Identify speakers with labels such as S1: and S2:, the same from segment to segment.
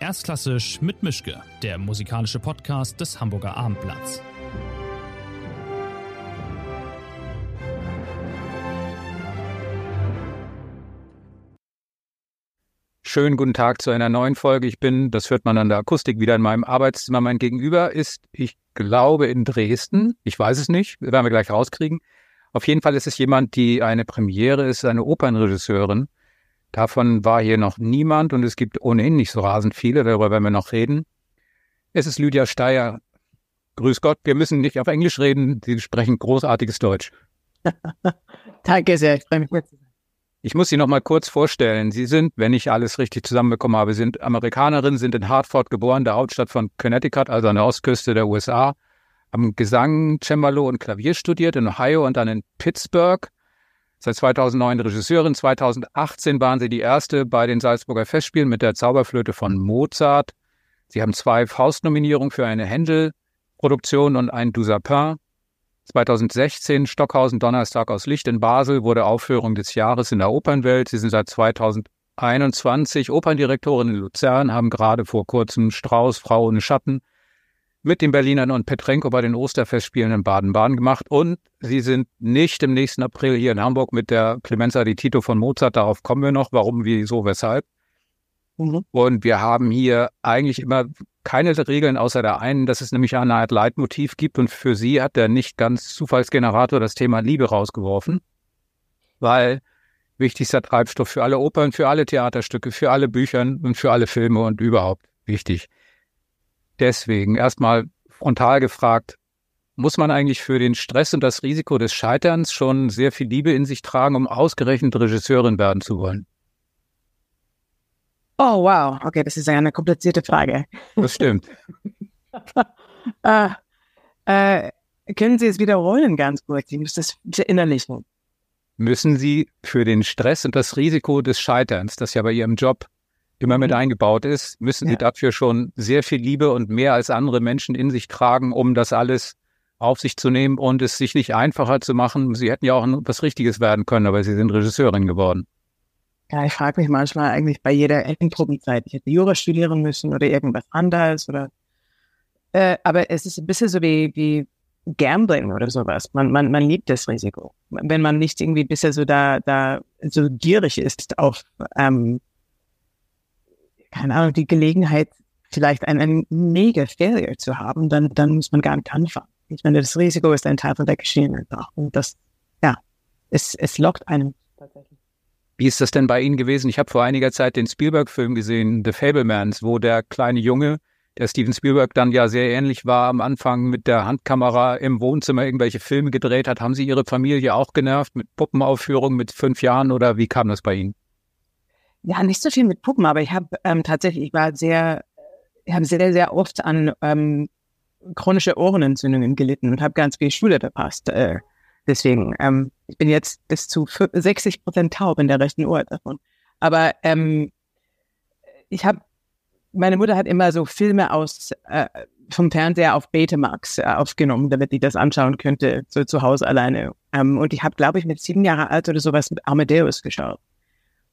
S1: Erstklassisch mit Mischke, der musikalische Podcast des Hamburger Abendblatts.
S2: Schönen guten Tag zu einer neuen Folge. Ich bin, das hört man an der Akustik, wieder in meinem Arbeitszimmer. Mein Gegenüber ist, ich glaube, in Dresden. Ich weiß es nicht, werden wir gleich rauskriegen. Auf jeden Fall ist es jemand, die eine Premiere ist, eine Opernregisseurin Davon war hier noch niemand und es gibt ohnehin nicht so rasend viele, darüber werden wir noch reden. Es ist Lydia Steyer. Grüß Gott, wir müssen nicht auf Englisch reden, Sie sprechen großartiges Deutsch.
S3: Danke sehr, ich freue mich.
S2: Ich muss Sie noch mal kurz vorstellen. Sie sind, wenn ich alles richtig zusammenbekommen habe, sind Amerikanerin, sind in Hartford geboren, der Hauptstadt von Connecticut, also an der Ostküste der USA, haben Gesang, Cembalo und Klavier studiert in Ohio und dann in Pittsburgh Seit 2009 Regisseurin. 2018 waren sie die erste bei den Salzburger Festspielen mit der Zauberflöte von Mozart. Sie haben zwei Faustnominierungen für eine Händel-Produktion und ein Du Sapin. 2016 Stockhausen Donnerstag aus Licht in Basel wurde Aufführung des Jahres in der Opernwelt. Sie sind seit 2021 Operndirektorin in Luzern, haben gerade vor kurzem Strauß Frau ohne Schatten mit den Berlinern und Petrenko bei den Osterfestspielen in Baden-Baden gemacht. Und sie sind nicht im nächsten April hier in Hamburg mit der Clemenza di Tito von Mozart. Darauf kommen wir noch. Warum, wieso, weshalb. Mhm. Und wir haben hier eigentlich immer keine Regeln außer der einen, dass es nämlich eine Art Leitmotiv gibt. Und für sie hat der nicht ganz Zufallsgenerator das Thema Liebe rausgeworfen, weil wichtigster Treibstoff für alle Opern, für alle Theaterstücke, für alle Bücher und für alle Filme und überhaupt wichtig. Deswegen erstmal frontal gefragt, muss man eigentlich für den Stress und das Risiko des Scheiterns schon sehr viel Liebe in sich tragen, um ausgerechnet Regisseurin werden zu wollen?
S3: Oh, wow. Okay, das ist eine komplizierte Frage.
S2: Das stimmt.
S3: äh, äh, können Sie es wiederholen ganz kurz? Ich muss das verinnerlichen.
S2: Müssen Sie für den Stress und das Risiko des Scheiterns, das ja bei Ihrem Job immer mit mhm. eingebaut ist, müssen ja. sie dafür schon sehr viel Liebe und mehr als andere Menschen in sich tragen, um das alles auf sich zu nehmen und es sich nicht einfacher zu machen. Sie hätten ja auch was Richtiges werden können, aber sie sind Regisseurin geworden.
S3: Ja, ich frage mich manchmal eigentlich bei jeder Endprobenzeit, ich hätte Jura studieren müssen oder irgendwas anderes oder äh, aber es ist ein bisschen so wie, wie Gambling oder sowas. Man, man, man liebt das Risiko. Wenn man nicht irgendwie bisher so da, da so gierig ist auf ähm, keine Ahnung, die Gelegenheit, vielleicht einen, mega Failure zu haben, dann, dann muss man gar nicht anfangen. Ich meine, das Risiko ist ein Teil von der einfach. Und das, ja, es, es lockt einen tatsächlich.
S2: Wie ist das denn bei Ihnen gewesen? Ich habe vor einiger Zeit den Spielberg-Film gesehen, The Fablemans, wo der kleine Junge, der Steven Spielberg dann ja sehr ähnlich war, am Anfang mit der Handkamera im Wohnzimmer irgendwelche Filme gedreht hat. Haben Sie Ihre Familie auch genervt mit Puppenaufführungen mit fünf Jahren oder wie kam das bei Ihnen?
S3: Ja, nicht so viel mit Puppen, aber ich habe ähm, tatsächlich, ich war sehr, ich habe sehr, sehr oft an ähm, chronische Ohrenentzündungen gelitten und habe ganz viel Schule verpasst. Äh, deswegen, ähm, ich bin jetzt bis zu 60 Prozent taub in der rechten Ohr davon. Aber ähm, ich habe, meine Mutter hat immer so Filme aus äh, vom Fernseher auf Betamax äh, aufgenommen, damit ich das anschauen könnte, so zu Hause alleine. Ähm, und ich habe, glaube ich, mit sieben Jahre alt oder sowas mit Amadeus geschaut.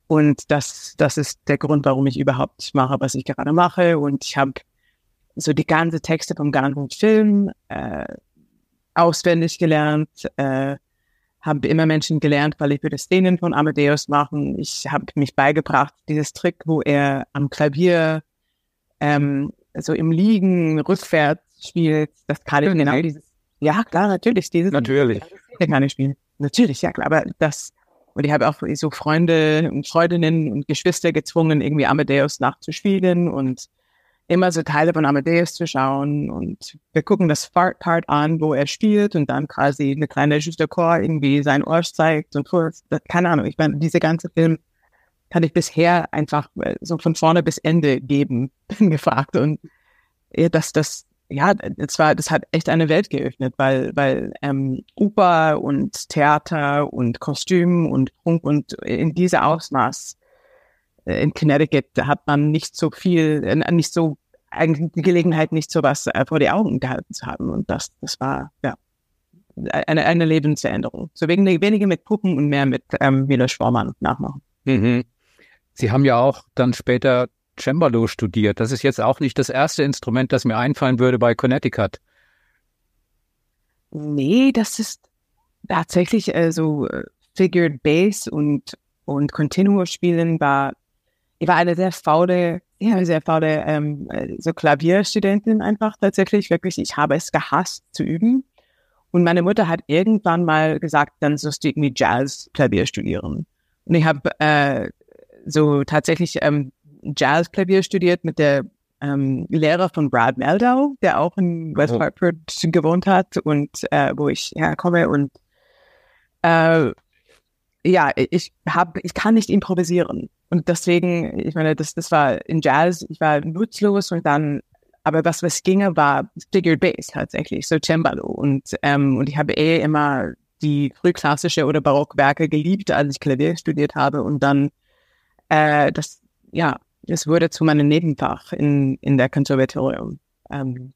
S3: Und das, das ist der Grund, warum ich überhaupt mache, was ich gerade mache. Und ich habe so die ganze Texte vom ganzen Film äh, auswendig gelernt, äh, habe immer Menschen gelernt, weil ich würde Szenen von Amadeus machen. Ich habe mich beigebracht, dieses Trick, wo er am Klavier ähm, so im Liegen rückwärts spielt. Das kann ich genau dieses. Ja, klar, natürlich. Dieses,
S2: natürlich.
S3: Das kann ich spielen. Natürlich, ja klar. Aber das und ich habe auch so Freunde und Freundinnen und Geschwister gezwungen, irgendwie Amadeus nachzuspielen und immer so Teile von Amadeus zu schauen. Und wir gucken das Part an, wo er spielt und dann quasi eine kleine Juste Chor irgendwie sein Ohr zeigt und kurz, keine Ahnung. Ich meine, diese ganze Film kann ich bisher einfach äh, so von vorne bis Ende geben, gefragt. Und ja, dass das ja, das war, das hat echt eine Welt geöffnet, weil, weil ähm, Oper und Theater und Kostüm und Prunk und in dieser Ausmaß äh, in Connecticut hat man nicht so viel, äh, nicht so eigentlich die Gelegenheit, nicht so was äh, vor die Augen gehalten zu haben. Und das, das war ja eine, eine Lebensveränderung. So wegen, weniger mit Puppen und mehr mit ähm, Milos Spormann nachmachen.
S2: Mhm. Sie haben ja auch dann später Cembalo studiert. Das ist jetzt auch nicht das erste Instrument, das mir einfallen würde bei Connecticut.
S3: Nee, das ist tatsächlich so äh, Figured Bass und, und Continuo spielen war, ich war eine sehr faule, ja, sehr faule, ähm, äh, so Klavierstudentin einfach tatsächlich, wirklich. Ich habe es gehasst zu üben. Und meine Mutter hat irgendwann mal gesagt, dann sollst du irgendwie Jazz-Klavier studieren. Und ich habe äh, so tatsächlich ähm, Jazz-Klavier studiert mit der ähm, Lehrer von Brad Meldau, der auch in West oh. Hartford gewohnt hat und äh, wo ich herkomme. Und äh, ja, ich habe, ich kann nicht improvisieren. Und deswegen, ich meine, das, das war in Jazz, ich war nutzlos und dann, aber was, was ginge, war Figured Bass tatsächlich, so Cembalo. Und, ähm, und ich habe eh immer die frühklassische oder Barockwerke geliebt, als ich Klavier studiert habe. Und dann, äh, das, ja, es wurde zu meinem Nebenfach in, in der Konservatorium. Ähm,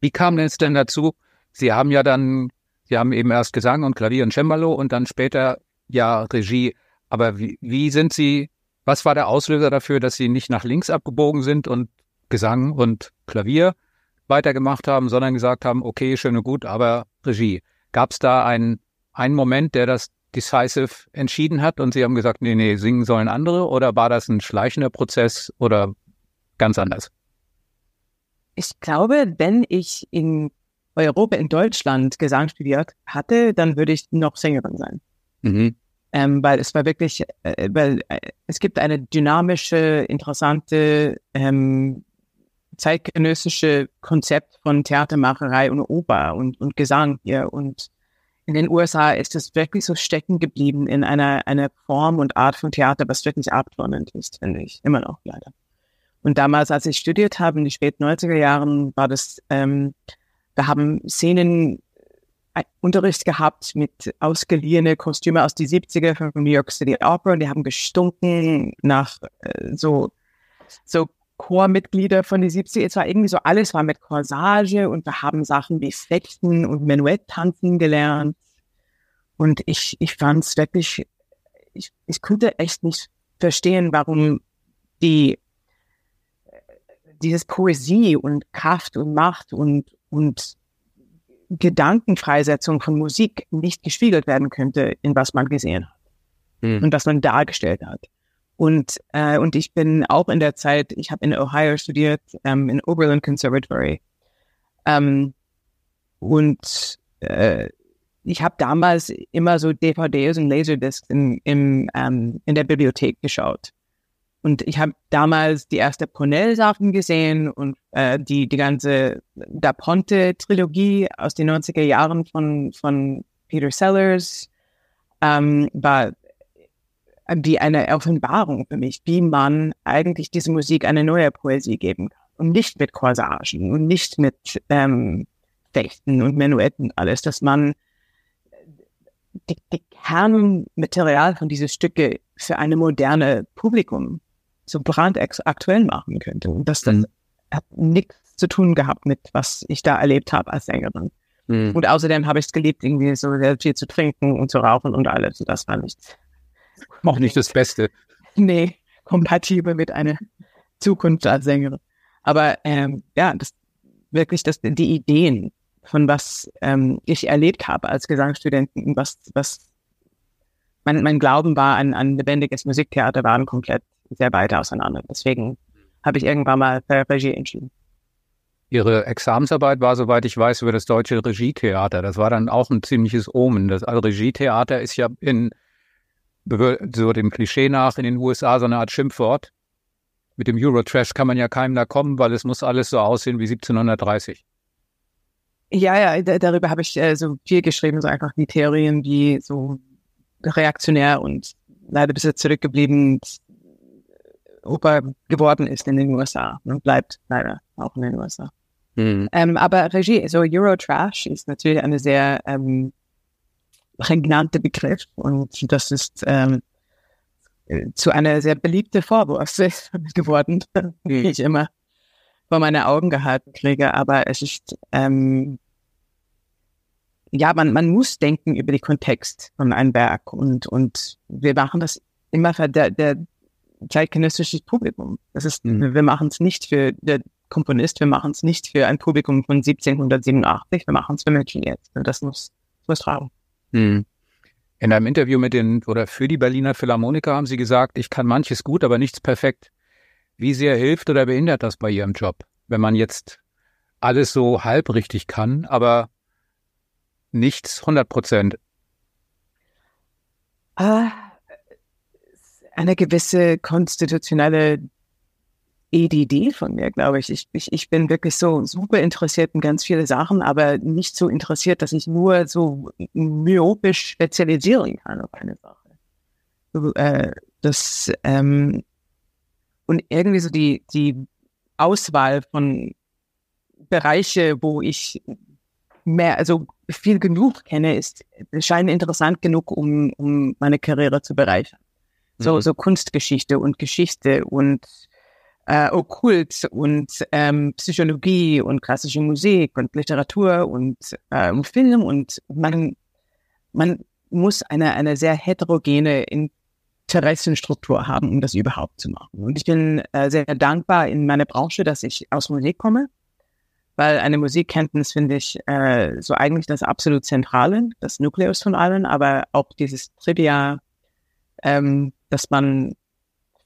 S2: Wie kam es denn dazu? Sie haben ja dann, Sie haben eben erst Gesang und Klavier und Cembalo und dann später ja Regie. Aber wie, wie sind Sie, was war der Auslöser dafür, dass Sie nicht nach links abgebogen sind und Gesang und Klavier weitergemacht haben, sondern gesagt haben, okay, schön und gut, aber Regie. Gab es da einen, einen Moment, der das decisive entschieden hat und Sie haben gesagt, nee, nee, singen sollen andere oder war das ein schleichender Prozess oder ganz anders?
S3: Ich glaube, wenn ich in Europa, in Deutschland Gesang studiert hatte, dann würde ich noch Sängerin sein. Mhm. Ähm, weil es war wirklich, äh, weil äh, es gibt eine dynamische, interessante, ähm, zeitgenössische Konzept von Theatermacherei und Oper und, und Gesang hier und in den USA ist es wirklich so stecken geblieben in einer, einer Form und Art von Theater, was wirklich abturnend ist, finde ich. Immer noch, leider. Und damals, als ich studiert habe, in den späten 90er Jahren, war das, ähm, wir haben Szenen äh, Unterricht gehabt mit ausgeliehene Kostüme aus die 70er von New York City Opera und die haben gestunken nach äh, so, so Chormitglieder von den 70 es war irgendwie so, alles war mit Corsage und wir haben Sachen wie Fechten und Menuett tanzen gelernt. Und ich, ich fand es wirklich, ich, ich konnte echt nicht verstehen, warum die, dieses Poesie und Kraft und Macht und, und Gedankenfreisetzung von Musik nicht gespiegelt werden könnte in was man gesehen hat hm. und was man dargestellt hat. Und, äh, und ich bin auch in der Zeit, ich habe in Ohio studiert, ähm, in Oberlin Conservatory. Ähm, und äh, ich habe damals immer so DVDs und Laserdiscs in, im, ähm, in der Bibliothek geschaut. Und ich habe damals die erste Ponell-Sachen gesehen und äh, die, die ganze Da Ponte-Trilogie aus den 90er Jahren von, von Peter Sellers ähm, war wie eine Offenbarung für mich, wie man eigentlich diese Musik eine neue Poesie geben kann. Und nicht mit Corsagen und nicht mit ähm, Fechten und Menuetten alles, dass man die, die Kernmaterial von diesen Stücke für eine moderne Publikum so brandaktuell machen könnte. Und das, das mhm. hat nichts zu tun gehabt mit, was ich da erlebt habe als Sängerin. Mhm. Und außerdem habe ich es geliebt, irgendwie so sehr viel zu trinken und zu rauchen und alles. Und das war nichts
S2: auch nicht das Beste.
S3: Nee, kompatibel mit einer Zukunft als Sängerin. Aber ähm, ja, das wirklich das, die Ideen von was ähm, ich erlebt habe als Gesangsstudentin, was, was mein, mein Glauben war an, an lebendiges Musiktheater, waren komplett sehr weit auseinander. Deswegen habe ich irgendwann mal für Regie entschieden.
S2: Ihre Examensarbeit war, soweit ich weiß, über das deutsche Regietheater. Das war dann auch ein ziemliches Omen. Das also Regietheater ist ja in so dem Klischee nach in den USA so eine Art Schimpfwort. Mit dem Eurotrash kann man ja keinem da kommen, weil es muss alles so aussehen wie 1730.
S3: Ja, ja, darüber habe ich äh, so viel geschrieben, so einfach die Theorien, wie so reaktionär und leider bis jetzt zurückgeblieben Oper geworden ist in den USA und bleibt leider auch in den USA. Mhm. Ähm, aber Regie, so Eurotrash ist natürlich eine sehr ähm, prägnante Begriff und das ist ähm, zu einer sehr beliebten Vorwurf geworden, die ich immer vor meine Augen gehalten kriege. Aber es ist, ähm, ja, man, man muss denken über den Kontext von einem Werk und, und wir machen das immer, der, der, zeitgenössisches Publikum. Das ist, mhm. wir machen es nicht für der Komponist, wir machen es nicht für ein Publikum von 1787, wir machen es für Menschen jetzt. Und das muss, das muss tragen.
S2: Mhm. In einem Interview mit den oder für die Berliner Philharmoniker haben Sie gesagt, ich kann manches gut, aber nichts perfekt. Wie sehr hilft oder behindert das bei Ihrem Job, wenn man jetzt alles so halb richtig kann, aber nichts 100 Prozent?
S3: Uh, eine gewisse konstitutionelle EDD von mir, glaube ich. ich. Ich, ich bin wirklich so super interessiert in ganz viele Sachen, aber nicht so interessiert, dass ich nur so myopisch spezialisieren kann auf eine Sache. So, äh, das, ähm, und irgendwie so die, die Auswahl von Bereiche, wo ich mehr, also viel genug kenne, ist, scheint interessant genug, um, um meine Karriere zu bereichern. So, mhm. so Kunstgeschichte und Geschichte und äh, Okkult und ähm, Psychologie und klassische Musik und Literatur und ähm, Film und man, man muss eine, eine sehr heterogene Interessenstruktur haben, um das überhaupt zu machen. Und ich bin äh, sehr dankbar in meiner Branche, dass ich aus Musik komme, weil eine Musikkenntnis finde ich äh, so eigentlich das absolut Zentrale, das Nukleus von allen, aber auch dieses Trivia, ähm, dass man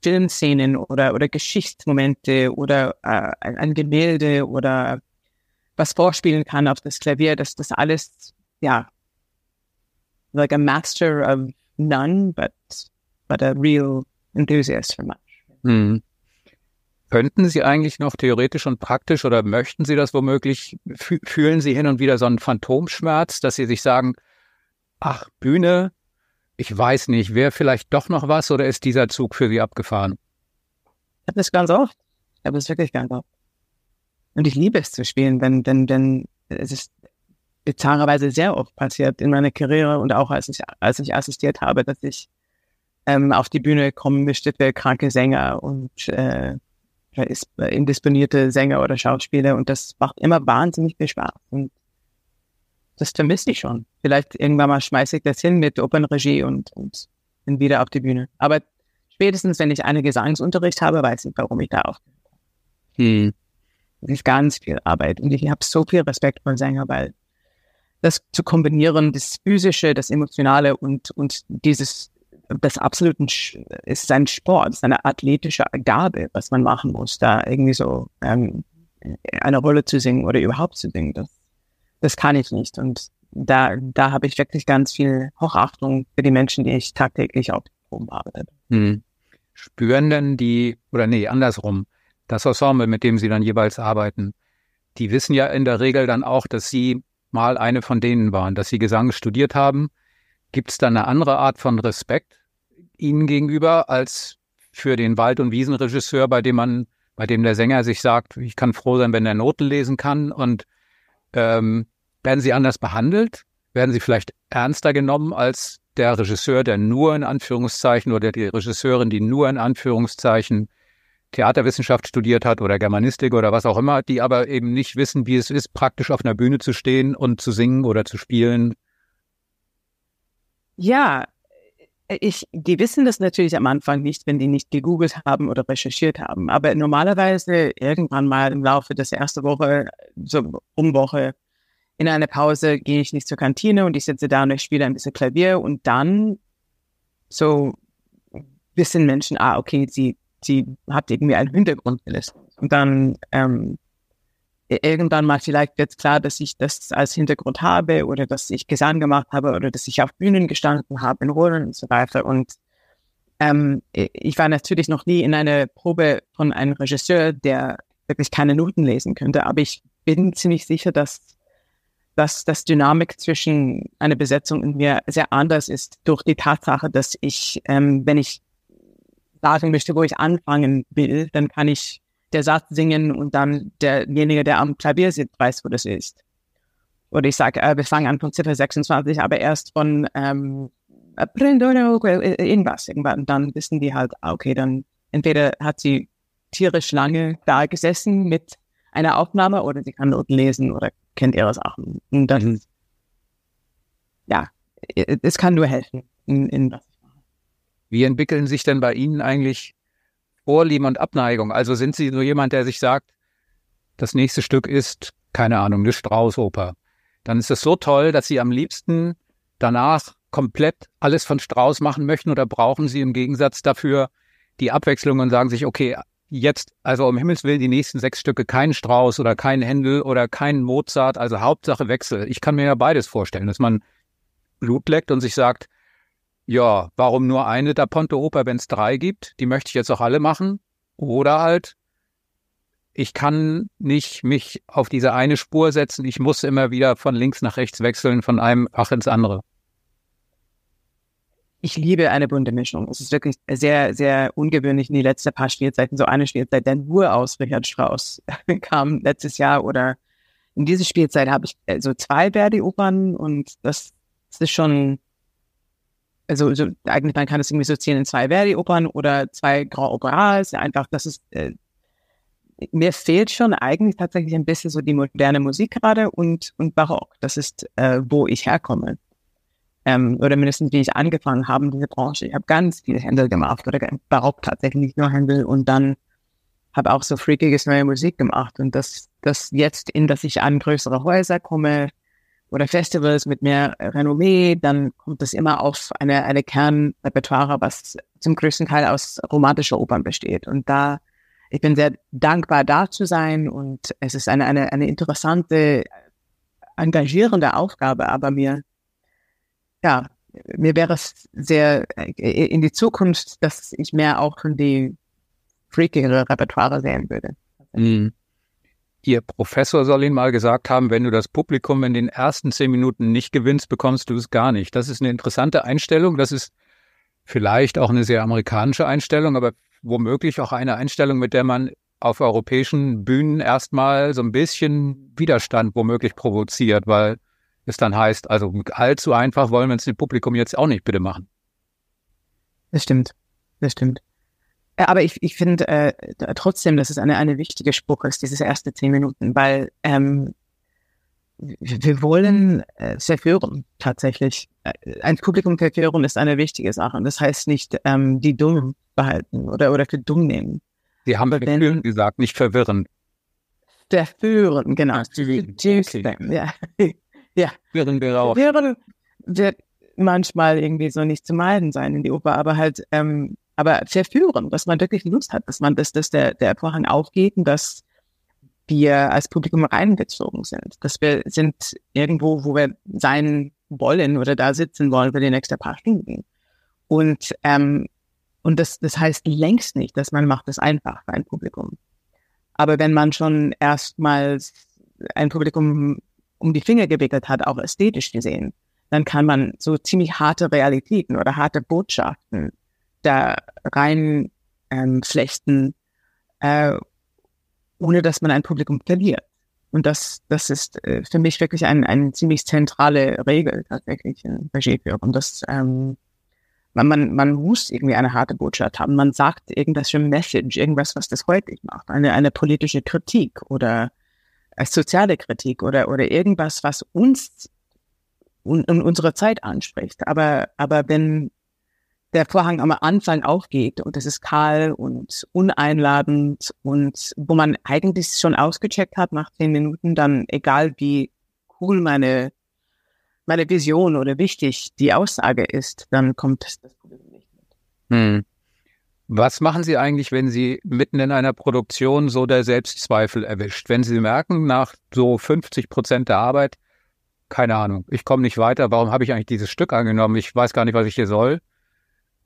S3: Filmszenen oder, oder Geschichtsmomente oder äh, ein Gemälde oder was vorspielen kann auf das Klavier, dass das alles, ja, like a master of none, but, but a real enthusiast for much.
S2: Hm. Könnten Sie eigentlich noch theoretisch und praktisch oder möchten Sie das womöglich, fühlen Sie hin und wieder so einen Phantomschmerz, dass Sie sich sagen, ach, Bühne, ich weiß nicht, wäre vielleicht doch noch was oder ist dieser Zug für Sie abgefahren?
S3: Ich habe das ganz oft. Ich habe das wirklich ganz oft. Und ich liebe es zu spielen, wenn, denn, denn es ist bizarrerweise sehr oft passiert in meiner Karriere und auch als ich, als ich assistiert habe, dass ich ähm, auf die Bühne kommen für kranke Sänger und äh, ist indisponierte Sänger oder Schauspieler und das macht immer wahnsinnig viel Spaß. Und das vermisse ich schon. Vielleicht irgendwann mal schmeiße ich das hin mit Opernregie und, und bin wieder auf die Bühne. Aber spätestens, wenn ich einen Gesangsunterricht habe, weiß ich, warum ich da aufgehört habe. Hm. Das ist ganz viel Arbeit. Und ich habe so viel Respekt vor Sänger, weil das zu kombinieren, das Physische, das Emotionale und, und dieses, das absoluten, ist ein Sport, ist eine athletische Gabe, was man machen muss, da irgendwie so ähm, eine Rolle zu singen oder überhaupt zu singen. Das das kann ich nicht. Und da, da habe ich wirklich ganz viel Hochachtung für die Menschen, die ich tagtäglich auf Proben arbeite. Hm.
S2: Spüren denn die, oder nee, andersrum, das Ensemble, mit dem Sie dann jeweils arbeiten, die wissen ja in der Regel dann auch, dass Sie mal eine von denen waren, dass Sie Gesang studiert haben. Gibt es da eine andere Art von Respekt Ihnen gegenüber als für den Wald- und Wiesenregisseur, bei dem man, bei dem der Sänger sich sagt, ich kann froh sein, wenn er Noten lesen kann und ähm, werden sie anders behandelt? Werden sie vielleicht ernster genommen als der Regisseur, der nur in Anführungszeichen oder die Regisseurin, die nur in Anführungszeichen Theaterwissenschaft studiert hat oder Germanistik oder was auch immer, die aber eben nicht wissen, wie es ist, praktisch auf einer Bühne zu stehen und zu singen oder zu spielen?
S3: Ja, ich, die wissen das natürlich am Anfang nicht, wenn die nicht gegoogelt haben oder recherchiert haben. Aber normalerweise irgendwann mal im Laufe des ersten Woche, so um Woche, in einer Pause gehe ich nicht zur Kantine und ich sitze da und ich spiele ein bisschen Klavier und dann so wissen Menschen, ah, okay, sie, sie hat irgendwie einen Hintergrund gelistet. Und dann ähm, irgendwann mal vielleicht wird klar, dass ich das als Hintergrund habe oder dass ich Gesang gemacht habe oder dass ich auf Bühnen gestanden habe in Rollen und so weiter. Und ähm, ich war natürlich noch nie in einer Probe von einem Regisseur, der wirklich keine Noten lesen könnte, aber ich bin ziemlich sicher, dass, dass das Dynamik zwischen einer Besetzung und mir sehr anders ist durch die Tatsache, dass ich, ähm, wenn ich sagen möchte, wo ich anfangen will, dann kann ich der Satz singen und dann derjenige, der am Klavier sitzt, weiß, wo das ist. Oder ich sage, äh, wir fangen an von Ziffer 26, aber erst von ähm, irgendwas irgendwann. Und dann wissen die halt, ah, okay, dann entweder hat sie tierisch lange da gesessen mit einer Aufnahme oder sie kann Noten lesen oder kennt ihre Sachen. Und das, mhm. ja, es kann nur helfen in, in was
S2: Wie entwickeln sich denn bei Ihnen eigentlich Vorlieben und Abneigung? Also sind Sie so jemand, der sich sagt, das nächste Stück ist, keine Ahnung, eine Strauß-Oper. Dann ist es so toll, dass Sie am liebsten danach komplett alles von Strauß machen möchten oder brauchen Sie im Gegensatz dafür die Abwechslung und sagen sich, okay, jetzt, also um Himmels Willen, die nächsten sechs Stücke kein Strauß oder kein Händel oder kein Mozart, also Hauptsache Wechsel. Ich kann mir ja beides vorstellen, dass man Blut leckt und sich sagt, ja, warum nur eine da Ponte Oper, wenn es drei gibt? Die möchte ich jetzt auch alle machen. Oder halt, ich kann nicht mich auf diese eine Spur setzen. Ich muss immer wieder von links nach rechts wechseln, von einem Fach ins andere.
S3: Ich liebe eine bunte Mischung. Es ist wirklich sehr, sehr ungewöhnlich in die letzten paar Spielzeiten. So eine Spielzeit, der nur aus Richard Strauss kam letztes Jahr oder in dieser Spielzeit habe ich äh, so zwei Verdi-Opern und das, das ist schon also so, eigentlich man kann es irgendwie so zählen in zwei Verdi-Opern oder zwei Grand Operas. Einfach, das ist äh, mir fehlt schon eigentlich tatsächlich ein bisschen so die moderne Musik gerade und und Barock. Das ist äh, wo ich herkomme ähm, oder mindestens wie ich angefangen habe in dieser Branche. Ich habe ganz viele Händel gemacht oder Barock tatsächlich nur Händel und dann habe auch so freakiges neue Musik gemacht und das das jetzt in, dass ich an größere Häuser komme oder Festivals mit mehr Renommee, dann kommt es immer auf eine, eine Kernrepertoire, was zum größten Teil aus romantischer Opern besteht. Und da, ich bin sehr dankbar, da zu sein und es ist eine, eine, eine interessante, engagierende Aufgabe, aber mir, ja, mir wäre es sehr in die Zukunft, dass ich mehr auch von die freakigere Repertoire sehen würde.
S2: Mhm. Ihr Professor soll Ihnen mal gesagt haben, wenn du das Publikum in den ersten zehn Minuten nicht gewinnst, bekommst du es gar nicht. Das ist eine interessante Einstellung. Das ist vielleicht auch eine sehr amerikanische Einstellung, aber womöglich auch eine Einstellung, mit der man auf europäischen Bühnen erstmal so ein bisschen Widerstand womöglich provoziert, weil es dann heißt, also allzu einfach wollen wir es dem Publikum jetzt auch nicht bitte machen.
S3: Das stimmt. Das stimmt. Äh, aber ich, ich finde äh, trotzdem, dass es eine, eine wichtige Spruch ist, diese erste zehn Minuten, weil ähm, wir wollen äh, verführen, tatsächlich. Äh, ein Publikum verführen ist eine wichtige Sache. Das heißt nicht, ähm, die dumm behalten oder, oder für dumm nehmen.
S2: Sie haben verführen gesagt, nicht verwirren.
S3: Verführen, genau.
S2: Okay.
S3: Ja. ja.
S2: Verwirren wir auch.
S3: Verführen wird manchmal irgendwie so nicht zu meiden sein in die Oper, aber halt ähm, aber verführen, dass man wirklich Lust hat, dass man, dass, dass der, der Vorhang aufgeht und dass wir als Publikum reingezogen sind. Dass wir sind irgendwo, wo wir sein wollen oder da sitzen wollen für die nächsten paar Stunden. Und, ähm, und das, das heißt längst nicht, dass man macht es einfach für ein Publikum. Aber wenn man schon erstmals ein Publikum um die Finger gewickelt hat, auch ästhetisch gesehen, dann kann man so ziemlich harte Realitäten oder harte Botschaften da rein ähm, flechten, äh, ohne dass man ein Publikum verliert. Und das, das ist äh, für mich wirklich ein, eine ziemlich zentrale Regel tatsächlich in Regieführung. Das, ähm, man, man, man muss irgendwie eine harte Botschaft haben. Man sagt irgendwas für Message, irgendwas, was das häufig macht. Eine, eine politische Kritik oder eine soziale Kritik oder, oder irgendwas, was uns und, und unsere Zeit anspricht. Aber, aber wenn, der Vorhang am Anfang aufgeht und es ist kahl und uneinladend und wo man eigentlich schon ausgecheckt hat nach zehn Minuten, dann egal wie cool meine, meine Vision oder wichtig die Aussage ist, dann kommt das Problem nicht mit.
S2: Hm. Was machen Sie eigentlich, wenn Sie mitten in einer Produktion so der Selbstzweifel erwischt? Wenn Sie merken, nach so 50 Prozent der Arbeit, keine Ahnung, ich komme nicht weiter, warum habe ich eigentlich dieses Stück angenommen? Ich weiß gar nicht, was ich hier soll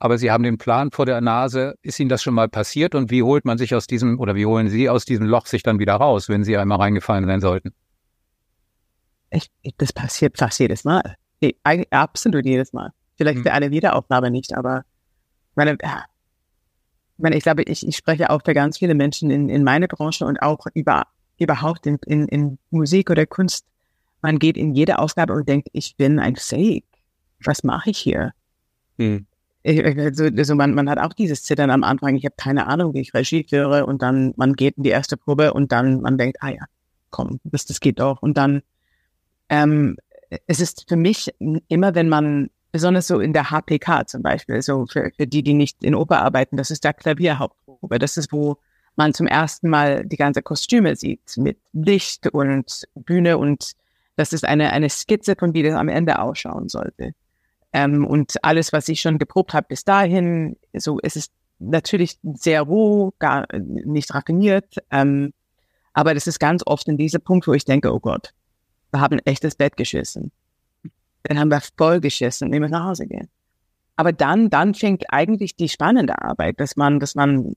S2: aber Sie haben den Plan vor der Nase. Ist Ihnen das schon mal passiert und wie holt man sich aus diesem oder wie holen Sie aus diesem Loch sich dann wieder raus, wenn Sie einmal reingefallen sein sollten?
S3: Ich, das passiert fast jedes Mal. Absolut jedes Mal. Vielleicht hm. für eine Wiederaufnahme nicht, aber meine, meine, ich glaube, ich, ich spreche auch für ganz viele Menschen in, in meiner Branche und auch über, überhaupt in, in, in Musik oder Kunst. Man geht in jede Aufgabe und denkt, ich bin ein Fake. Was mache ich hier? Hm also, also man, man hat auch dieses Zittern am Anfang, ich habe keine Ahnung, wie ich Regie führe und dann man geht in die erste Probe und dann man denkt, ah ja, komm, das, das geht doch. Und dann ähm, es ist für mich immer, wenn man besonders so in der HPK zum Beispiel, so für, für die, die nicht in Oper arbeiten, das ist der Klavierhauptprobe. Das ist, wo man zum ersten Mal die ganze Kostüme sieht mit Licht und Bühne und das ist eine, eine Skizze von wie das am Ende ausschauen sollte. Ähm, und alles, was ich schon geprobt habe bis dahin, so es ist natürlich sehr roh, gar nicht raffiniert, ähm, aber das ist ganz oft in diesem Punkt, wo ich denke, oh Gott, wir haben ein echtes Bett geschissen. Dann haben wir voll geschissen und wir müssen nach Hause gehen. Aber dann, dann fängt eigentlich die spannende Arbeit, dass man, dass man,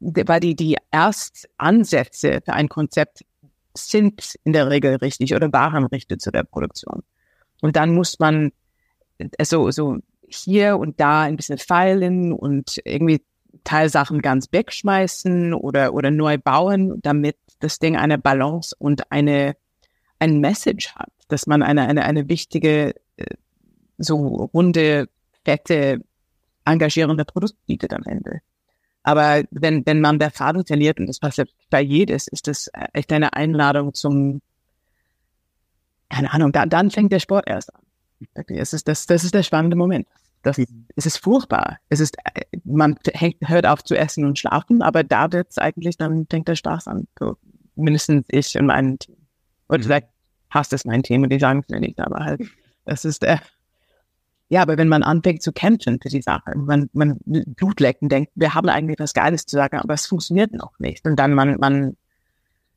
S3: weil die, die Erstansätze für ein Konzept sind in der Regel richtig oder waren richtig zu der Produktion. Und dann muss man so, so hier und da ein bisschen feilen und irgendwie Teilsachen ganz wegschmeißen oder, oder neu bauen, damit das Ding eine Balance und eine, ein Message hat, dass man eine, eine, eine wichtige, äh, so runde, fette, engagierende Produkt bietet am Ende. Aber wenn, wenn man der Faden verliert, und das passiert bei jedes, ist das echt eine Einladung zum, keine Ahnung, da, dann fängt der Sport erst an. Es ist das, das ist der spannende Moment. Das, es ist furchtbar. Es ist, man hört auf zu essen und schlafen, aber da wird es eigentlich, dann fängt der Spaß an. So, mindestens ich und mein Team. Und mhm. vielleicht hasst es mein Team und die sagen es mir nicht, aber halt, das ist der, ja, aber wenn man anfängt zu kämpfen für die Sache, man, man Blut leckt und denkt, wir haben eigentlich was Geiles zu sagen, aber es funktioniert noch nicht. Und dann man, man,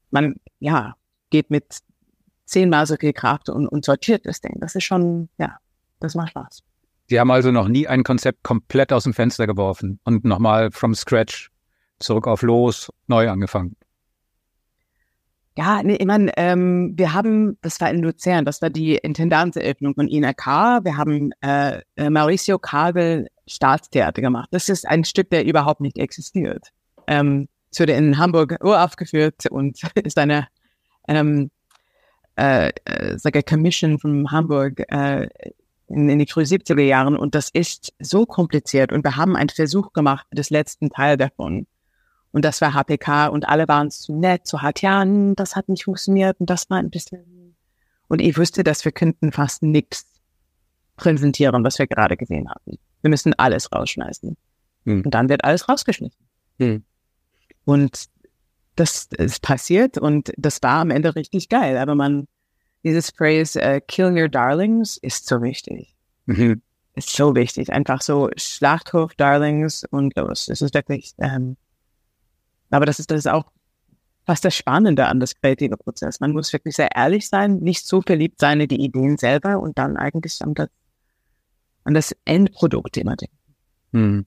S3: man, ja, geht mit zehnmal so viel Kraft und, und sortiert das Ding. Das ist schon, ja, das macht Spaß.
S2: Sie haben also noch nie ein Konzept komplett aus dem Fenster geworfen und nochmal from scratch zurück auf los neu angefangen.
S3: Ja, nee, ich meine, ähm, wir haben, das war in Luzern, das war die Intendantseröffnung von INRK. Wir haben äh, äh, Mauricio Kagel Staatstheater gemacht. Das ist ein Stück, der überhaupt nicht existiert. Ähm, es wurde in Hamburg uraufgeführt und ist eine ähm, äh, äh, sage Commission von Hamburg äh, in, in die frühen 70er Jahren und das ist so kompliziert und wir haben einen Versuch gemacht für das letzten Teil davon und das war HPK und alle waren zu nett, zu hart, ja, das hat nicht funktioniert und das war ein bisschen und ich wusste, dass wir könnten fast nichts präsentieren, was wir gerade gesehen hatten. Wir müssen alles rausschmeißen. Hm. Und dann wird alles rausgeschmissen. Hm. Und das ist passiert und das war am Ende richtig geil. Aber man, dieses Phrase, uh, kill your darlings, ist so wichtig. Mhm. Ist so wichtig. Einfach so Schlachthof, Darlings und los. Es ist wirklich, ähm, aber das ist, das ist auch fast das Spannende an das kreative Prozess. Man muss wirklich sehr ehrlich sein, nicht so verliebt sein in die Ideen selber und dann eigentlich an das, an das Endprodukt immer denken.
S2: Hm.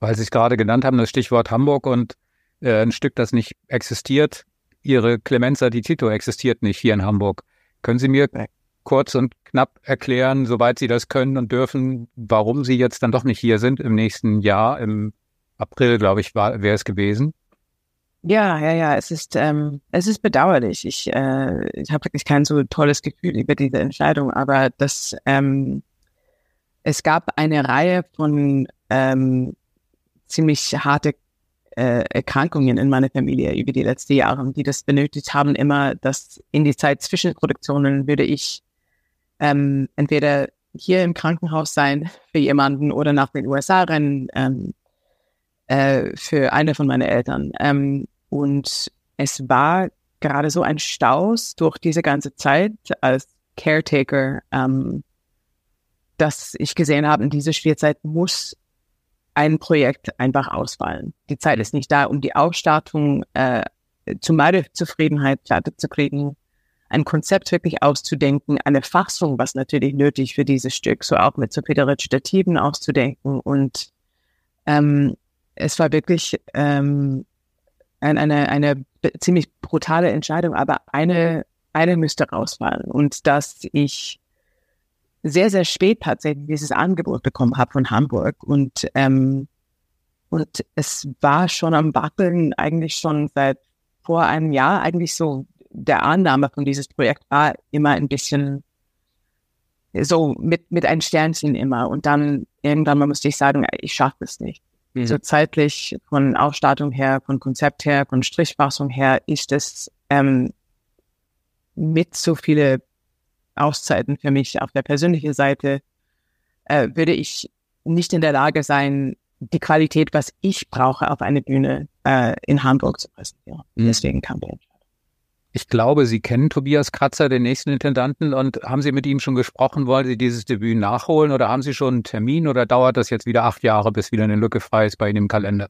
S2: Weil Sie es gerade genannt haben, das Stichwort Hamburg und äh, ein Stück, das nicht existiert. Ihre Clemenza di Tito existiert nicht hier in Hamburg. Können Sie mir kurz und knapp erklären, soweit Sie das können und dürfen, warum Sie jetzt dann doch nicht hier sind im nächsten Jahr? Im April, glaube ich, wäre es gewesen.
S3: Ja, ja, ja, es ist, ähm, es ist bedauerlich. Ich, äh, ich habe wirklich kein so tolles Gefühl über diese Entscheidung, aber das, ähm, es gab eine Reihe von ähm, ziemlich harte äh, Erkrankungen in meiner Familie über die letzten Jahre, die das benötigt haben, immer, dass in die Zeit zwischen Produktionen würde ich ähm, entweder hier im Krankenhaus sein für jemanden oder nach den USA rennen ähm, äh, für eine von meinen Eltern. Ähm, und es war gerade so ein Staus durch diese ganze Zeit als Caretaker, ähm, dass ich gesehen habe, in dieser Schwierzeit muss ein Projekt einfach ausfallen. Die Zeit ist nicht da, um die Ausstattung äh, zu meiner Zufriedenheit fertig zu kriegen, ein Konzept wirklich auszudenken, eine Fassung, was natürlich nötig für dieses Stück, so auch mit so viele Rezitativen auszudenken. Und ähm, es war wirklich ähm, ein, eine, eine ziemlich brutale Entscheidung, aber eine, eine müsste rausfallen. Und dass ich sehr, sehr spät tatsächlich dieses Angebot bekommen habe von Hamburg. Und, ähm, und es war schon am Wackeln eigentlich schon seit vor einem Jahr. Eigentlich so der Annahme von dieses Projekt war immer ein bisschen so mit, mit ein Sternchen immer. Und dann irgendwann mal musste ich sagen, ich schaffe es nicht. Mhm. So zeitlich, von Ausstattung her, von Konzept her, von Strichfassung her, ist es ähm, mit so viele Auszeiten für mich auf der persönlichen Seite, äh, würde ich nicht in der Lage sein, die Qualität, was ich brauche, auf eine Bühne äh, in Hamburg zu präsentieren. Mhm. Deswegen kam der Entscheid.
S2: Ich glaube, Sie kennen Tobias Kratzer, den nächsten Intendanten, und haben Sie mit ihm schon gesprochen? Wollen Sie dieses Debüt nachholen oder haben Sie schon einen Termin oder dauert das jetzt wieder acht Jahre, bis wieder eine Lücke frei ist bei Ihnen im Kalender?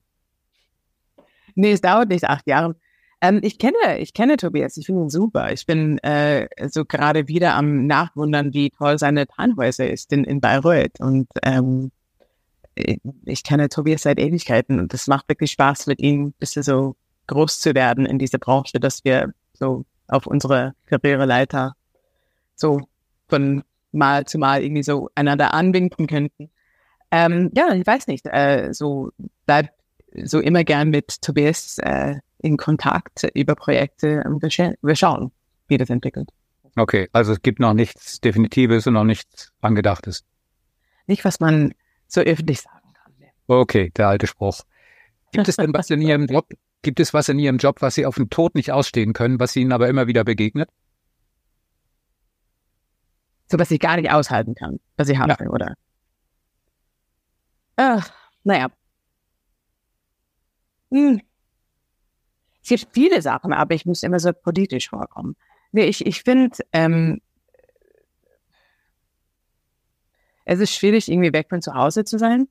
S3: Nee, es dauert nicht acht Jahre. Ähm, ich kenne, ich kenne Tobias, ich finde ihn super. Ich bin äh, so gerade wieder am Nachwundern, wie toll seine Tannhäuser ist in, in Bayreuth. Und ähm, ich kenne Tobias seit Ewigkeiten und es macht wirklich Spaß, mit ihm ein bisschen so groß zu werden in dieser Branche, dass wir so auf unsere Karriereleiter so von Mal zu Mal irgendwie so einander anwinken könnten. Ähm, ja, ich weiß nicht, äh, so bleibt so immer gern mit Tobias äh, in Kontakt über Projekte und wir, scha wir schauen, wie das entwickelt.
S2: Okay, also es gibt noch nichts Definitives und noch nichts Angedachtes.
S3: Nicht, was man so öffentlich sagen kann.
S2: Okay, der alte Spruch. Gibt es denn was in Ihrem Job, gibt es was in Ihrem Job, was Sie auf den Tod nicht ausstehen können, was Ihnen aber immer wieder begegnet?
S3: So was ich gar nicht aushalten kann, was ich habe, ja. oder? Ach, naja. Hm. Es gibt viele Sachen, aber ich muss immer so politisch vorkommen. Nee, ich, ich finde, ähm, es ist schwierig, irgendwie weg von zu Hause zu sein.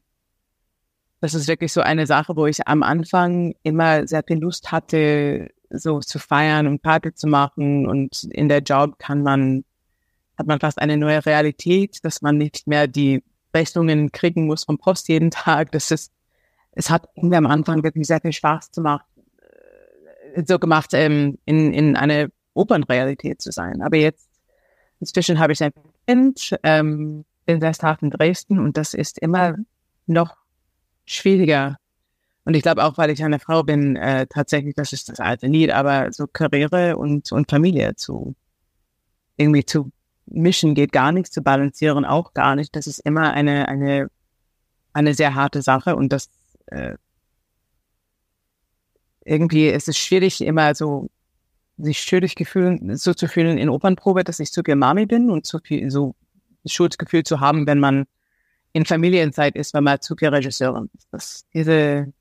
S3: Das ist wirklich so eine Sache, wo ich am Anfang immer sehr viel Lust hatte, so zu feiern und Party zu machen. Und in der Job kann man, hat man fast eine neue Realität, dass man nicht mehr die Rechnungen kriegen muss vom Post jeden Tag. Das ist, es hat mir am Anfang wirklich sehr viel Spaß gemacht, so gemacht, ähm, in, in eine Opernrealität zu sein. Aber jetzt, inzwischen habe ich ein Kind, ähm, in Dresden und das ist immer noch schwieriger. Und ich glaube auch, weil ich eine Frau bin, äh, tatsächlich, das ist das alte Lied, aber so Karriere und, und Familie zu irgendwie zu mischen geht gar nicht, zu balancieren auch gar nicht. Das ist immer eine, eine, eine sehr harte Sache und das äh, irgendwie ist es schwierig, immer so sich schuldig gefühlen, so zu fühlen in Opernprobe, dass ich zu viel Mami bin und zu viel so Schuldgefühl zu haben, wenn man in Familienzeit ist, wenn man zu viel Regisseurin ist. Das, diese,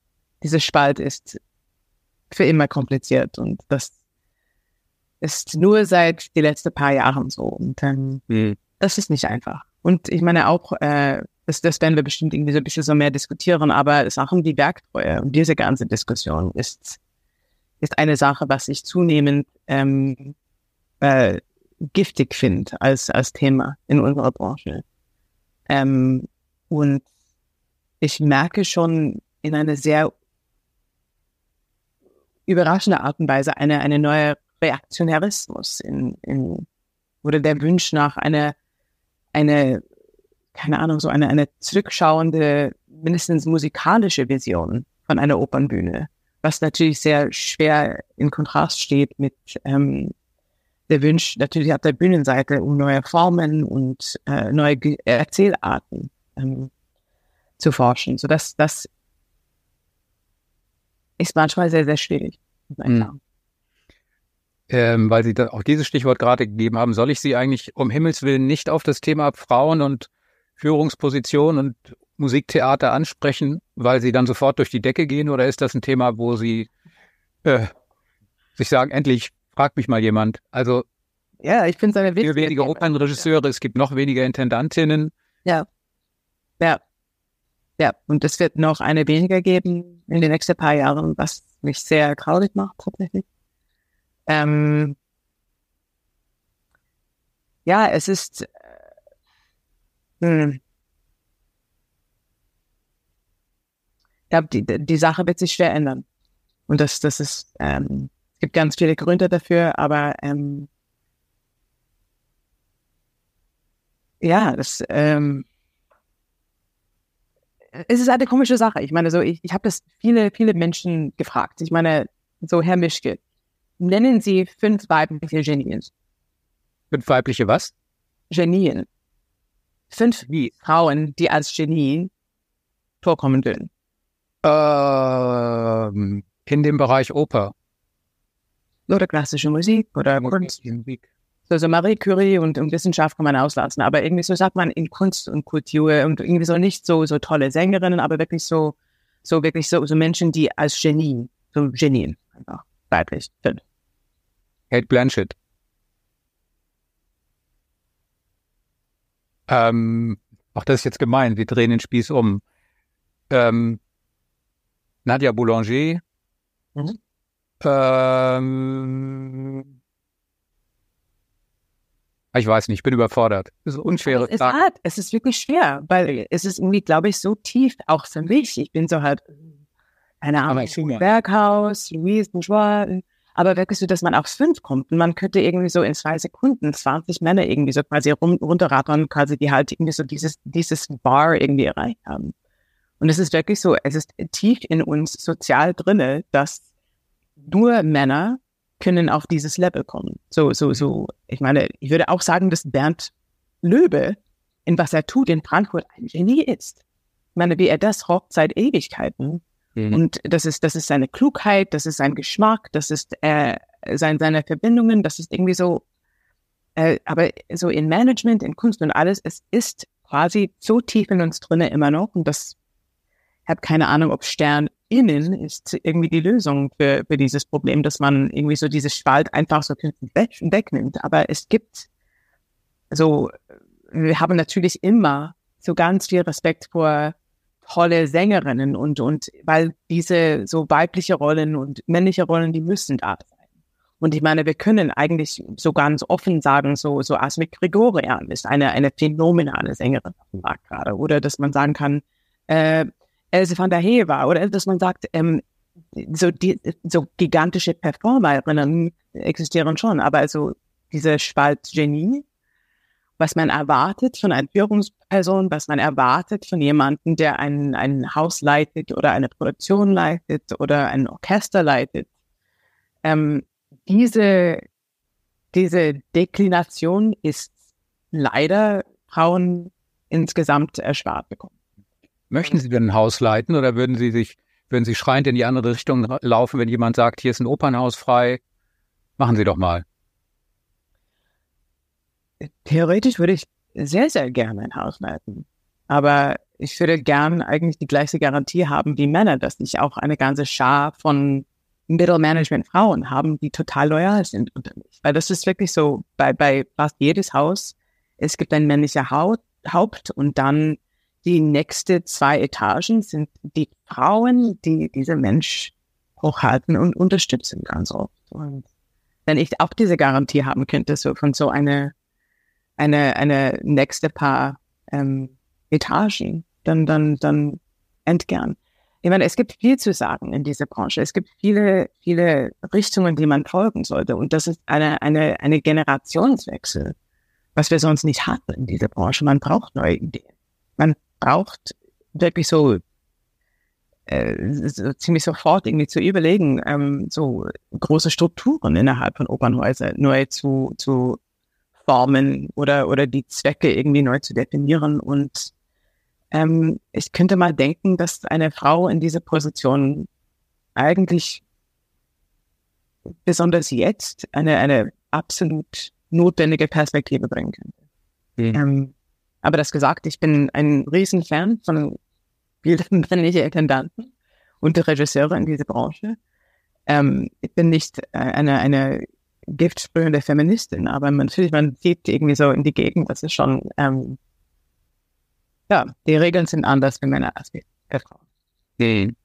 S3: diese Spalt ist für immer kompliziert und das ist nur seit die letzten paar Jahren so. Und ähm, mhm. das ist nicht einfach. Und ich meine auch, äh, das, das werden wir bestimmt irgendwie so ein bisschen so mehr diskutieren, aber Sachen wie Werktreue und diese ganze Diskussion ist, ist eine Sache, was ich zunehmend ähm, äh, giftig finde als, als Thema in unserer Branche. Ähm, und ich merke schon in einer sehr überraschenden Art und Weise eine, eine neue Reaktionärismus in, in, oder der Wunsch nach einer, eine, keine Ahnung, so eine, eine zurückschauende, mindestens musikalische Vision von einer Opernbühne, was natürlich sehr schwer in Kontrast steht mit ähm, der Wunsch natürlich auf der Bühnenseite um neue Formen und äh, neue Erzählarten ähm, zu forschen. So dass das ist manchmal sehr, sehr schwierig. Mhm.
S2: Ähm, weil Sie da auch dieses Stichwort gerade gegeben haben, soll ich Sie eigentlich um Himmels Willen nicht auf das Thema Frauen und Führungsposition und Musiktheater ansprechen, weil Sie dann sofort durch die Decke gehen? Oder ist das ein Thema, wo Sie äh, sich sagen, endlich fragt mich mal jemand? Also
S3: ja, ich finde es eine
S2: wichtige weniger Opernregisseure, ja. es gibt noch weniger Intendantinnen.
S3: Ja. Ja. Ja, und es wird noch eine weniger geben in den nächsten paar Jahren, was mich sehr traurig macht tatsächlich. Ähm, ja, es ist hm. Ich glaube, die, die Sache wird sich schwer ändern. Und das, das ist, ähm, es gibt ganz viele Gründe dafür, aber ähm, ja, das ähm, es ist eine komische Sache. Ich meine, so ich, ich habe das viele, viele Menschen gefragt. Ich meine, so Herr Mischke, nennen Sie fünf weibliche Genien.
S2: Fünf weibliche was?
S3: Genien. Fünf Wie? Frauen, die als Genie vorkommen würden.
S2: Ähm, in dem Bereich Oper.
S3: Oder klassische Musik oder Kunst.
S2: Musik.
S3: So, so Marie Curie und, und Wissenschaft kann man auslassen, aber irgendwie so sagt man in Kunst und Kultur und irgendwie so nicht so, so tolle Sängerinnen, aber wirklich so, so wirklich so, so Menschen, die als Genie, so Genien einfach weiblich sind.
S2: Kate Blanchett. Ähm, auch das ist jetzt gemein, wir drehen den Spieß um. Ähm, Nadia Boulanger. Mhm. Ähm, ich weiß nicht, ich bin überfordert. Das ist unschwer.
S3: Es ist hart, es ist wirklich schwer, weil es ist irgendwie, glaube ich, so tief, auch für mich. Ich bin so halt, keine Ahnung, Berghaus, Louise Bourgeois, aber wirklich so, dass man auf fünf kommt und man könnte irgendwie so in zwei Sekunden 20 Männer irgendwie so quasi rum, runterrattern, quasi die halt irgendwie so dieses, dieses Bar irgendwie erreicht haben. Und es ist wirklich so, es ist tief in uns sozial drinne, dass nur Männer können auf dieses Level kommen. So, so, so. Ich meine, ich würde auch sagen, dass Bernd Löbe in was er tut in Frankfurt ein Genie ist. Ich meine, wie er das rockt seit Ewigkeiten. Mhm. Und das ist, das ist seine Klugheit, das ist sein Geschmack, das ist äh, sein, seine Verbindungen, das ist irgendwie so, äh, aber so in Management, in Kunst und alles, es ist quasi so tief in uns drinne immer noch und das habe keine Ahnung, ob Stern innen ist irgendwie die Lösung für, für dieses Problem, dass man irgendwie so dieses Spalt einfach so weg, wegnimmt. Aber es gibt so, wir haben natürlich immer so ganz viel Respekt vor tolle Sängerinnen und, und weil diese so weibliche Rollen und männliche Rollen, die müssen da sein. Und ich meine, wir können eigentlich so ganz offen sagen, so, so Asmik Gregorian ist eine, eine phänomenale Sängerin Markt gerade. Oder dass man sagen kann, äh, Else van der Heever oder dass man sagt, ähm, so, die, so gigantische Performerinnen existieren schon, aber also diese Spalt Genie, was man erwartet von einer Führungsperson, was man erwartet von jemandem, der ein, ein Haus leitet oder eine Produktion leitet oder ein Orchester leitet, ähm, diese, diese Deklination ist leider Frauen insgesamt erspart bekommen.
S2: Möchten Sie denn ein Haus leiten oder würden Sie sich, würden Sie schreiend in die andere Richtung laufen, wenn jemand sagt, hier ist ein Opernhaus frei? Machen Sie doch mal.
S3: Theoretisch würde ich sehr, sehr gerne ein Haus leiten. Aber ich würde gern eigentlich die gleiche Garantie haben wie Männer, dass ich auch eine ganze Schar von Middle Management Frauen haben, die total loyal sind unter mich. Weil das ist wirklich so, bei, bei fast jedes Haus, es gibt ein männlicher Haupt und dann die nächste zwei Etagen sind die Frauen, die diese Mensch hochhalten und unterstützen ganz oft. Und wenn ich auch diese Garantie haben könnte, so von so eine, eine, eine nächste paar ähm, Etagen, dann, dann, dann entgern. Ich meine, es gibt viel zu sagen in dieser Branche. Es gibt viele, viele Richtungen, die man folgen sollte. Und das ist eine, eine, eine Generationswechsel, was wir sonst nicht hatten in dieser Branche. Man braucht neue Ideen. Man braucht, wirklich so, äh, so ziemlich sofort irgendwie zu überlegen, ähm, so große Strukturen innerhalb von Opernhäusern neu zu, zu formen oder, oder die Zwecke irgendwie neu zu definieren. Und ähm, ich könnte mal denken, dass eine Frau in diese Position eigentlich besonders jetzt eine, eine absolut notwendige Perspektive bringen könnte. Mhm. Ähm, aber das gesagt, ich bin ein Riesenfan von vielen männlichen Intendanten und Regisseure in dieser Branche. Ähm, ich bin nicht äh, eine, eine giftsprühende Feministin, aber natürlich, man sieht irgendwie so in die Gegend, das ist schon, ähm, ja, die Regeln sind anders für Männer als für Frauen.
S2: Mhm.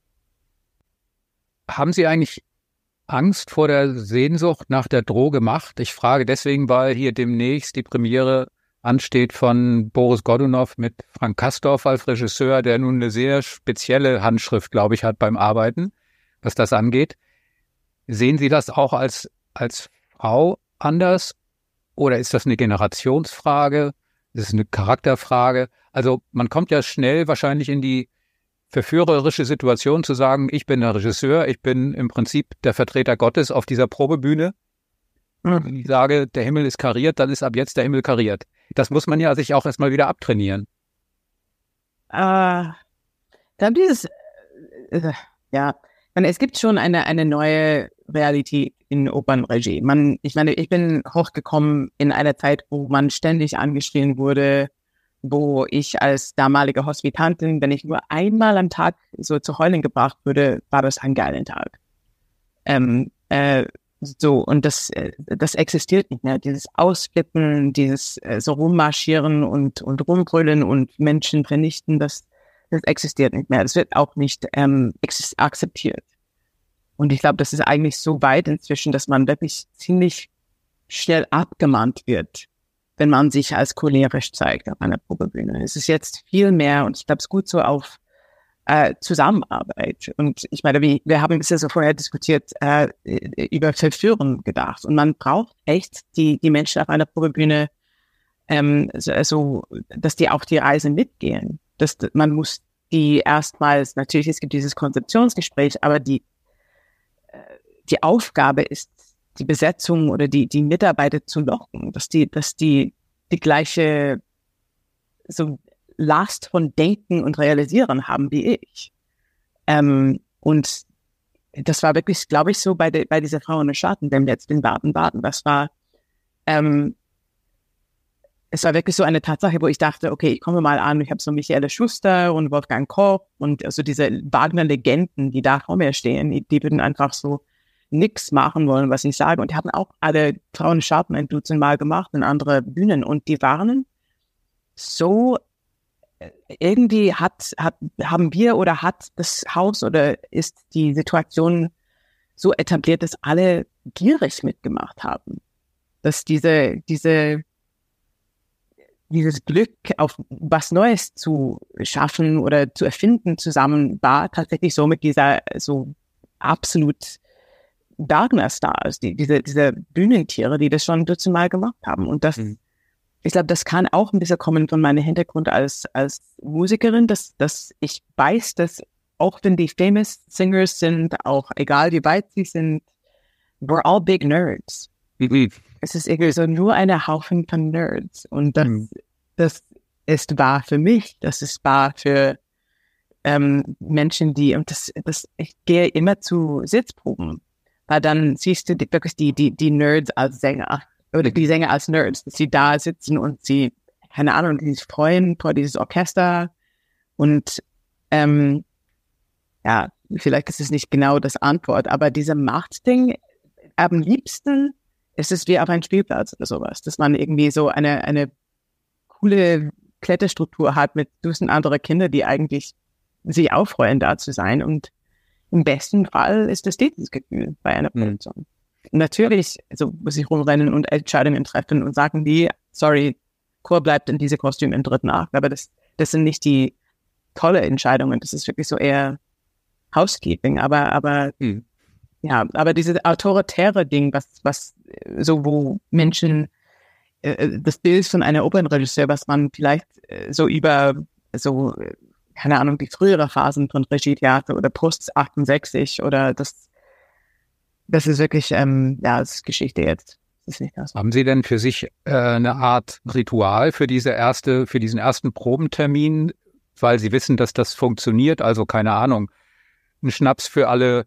S2: Haben Sie eigentlich Angst vor der Sehnsucht nach der Droge Macht? Ich frage deswegen, weil hier demnächst die Premiere ansteht von Boris Godunov mit Frank Kastorf als Regisseur, der nun eine sehr spezielle Handschrift, glaube ich, hat beim Arbeiten, was das angeht. Sehen Sie das auch als, als Frau anders? Oder ist das eine Generationsfrage? Das ist eine Charakterfrage. Also man kommt ja schnell wahrscheinlich in die verführerische Situation zu sagen, ich bin der Regisseur, ich bin im Prinzip der Vertreter Gottes auf dieser Probebühne. Wenn ich sage, der Himmel ist kariert, dann ist ab jetzt der Himmel kariert. Das muss man ja sich auch erstmal wieder abtrainieren.
S3: Äh, da dieses, äh, ja, meine, es gibt schon eine, eine neue Realität in Opernregie. Man, ich meine, ich bin hochgekommen in einer Zeit, wo man ständig angeschrien wurde, wo ich als damalige Hospitantin, wenn ich nur einmal am Tag so zu heulen gebracht würde, war das ein geiler Tag. Ähm, äh, so, und das, äh, das existiert nicht mehr. Dieses Ausflippen, dieses äh, so rummarschieren und, und rumbrüllen und Menschen vernichten, das, das existiert nicht mehr. Das wird auch nicht ähm, akzeptiert. Und ich glaube, das ist eigentlich so weit inzwischen, dass man wirklich ziemlich schnell abgemahnt wird, wenn man sich als cholerisch zeigt auf einer Probebühne. Es ist jetzt viel mehr, und ich glaube, es ist gut so auf äh, Zusammenarbeit. Und ich meine, wir, wir haben bisher so vorher diskutiert, äh, über Verführen gedacht. Und man braucht echt die, die Menschen auf einer Probebühne, ähm, so, also, dass die auch die Reise mitgehen. Das, man muss die erstmals, natürlich, es gibt dieses Konzeptionsgespräch, aber die, äh, die Aufgabe ist, die Besetzung oder die, die Mitarbeiter zu locken, dass die, dass die, die gleiche, so Last von Denken und Realisieren haben wie ich. Ähm, und das war wirklich, glaube ich, so bei, de, bei dieser Frau in der Schatten, dem letzten Baden-Baden. Das war, ähm, es war wirklich so eine Tatsache, wo ich dachte, okay, ich komme mal an, ich habe so Michaela Schuster und Wolfgang Koch und also diese Wagner-Legenden, die da vor mir stehen, die, die würden einfach so nichts machen wollen, was ich sage. Und die haben auch alle Frauen Schatten ein Dutzend Mal gemacht in andere Bühnen und die waren so irgendwie hat, hat, haben wir oder hat das Haus oder ist die Situation so etabliert, dass alle gierig mitgemacht haben. Dass diese, diese, dieses Glück auf was Neues zu schaffen oder zu erfinden zusammen war tatsächlich so mit dieser so absolut Wagner Stars, die, diese, diese Bühnentiere, die das schon dutzendmal gemacht haben. Und das, mhm ich glaube, das kann auch ein bisschen kommen von meinem Hintergrund als, als Musikerin, dass, dass ich weiß, dass auch wenn die famous Singers sind, auch egal wie weit sie sind, we're all big nerds. Es ist irgendwie so nur eine Haufen von Nerds. Und das, mhm. das ist wahr für mich, das ist wahr für ähm, Menschen, die, und das, das, ich gehe immer zu Sitzproben, weil dann siehst du die, wirklich die, die, die Nerds als Sänger. Oder die Sänger als Nerds, dass sie da sitzen und sie, keine Ahnung, die sich freuen vor dieses Orchester. Und ähm, ja, vielleicht ist es nicht genau das Antwort, aber diese Machtding, am liebsten ist es wie auf einem Spielplatz oder sowas, dass man irgendwie so eine, eine coole Kletterstruktur hat mit dutzend andere Kinder, die eigentlich sich auch freuen, da zu sein. Und im besten Fall ist das dieses Gefühl bei einer mhm. Produktion. Mhm natürlich also muss ich rumrennen und Entscheidungen treffen und sagen die, sorry, Chor bleibt in diese Kostüm im dritten Akt. Aber das, das sind nicht die tolle Entscheidungen. Das ist wirklich so eher Housekeeping. Aber, aber, hm. Ja, aber diese autoritäre Ding, was, was, so, wo Menschen, äh, äh das Bild von einer Opernregisseur, was man vielleicht äh, so über, so, keine Ahnung, die frühere Phasen von Regietheater oder Post 68 oder das das ist wirklich, ähm, ja, das ist Geschichte jetzt.
S2: Haben Sie denn für sich äh, eine Art Ritual für diese erste, für diesen ersten Probentermin, weil Sie wissen, dass das funktioniert? Also keine Ahnung, ein Schnaps für alle,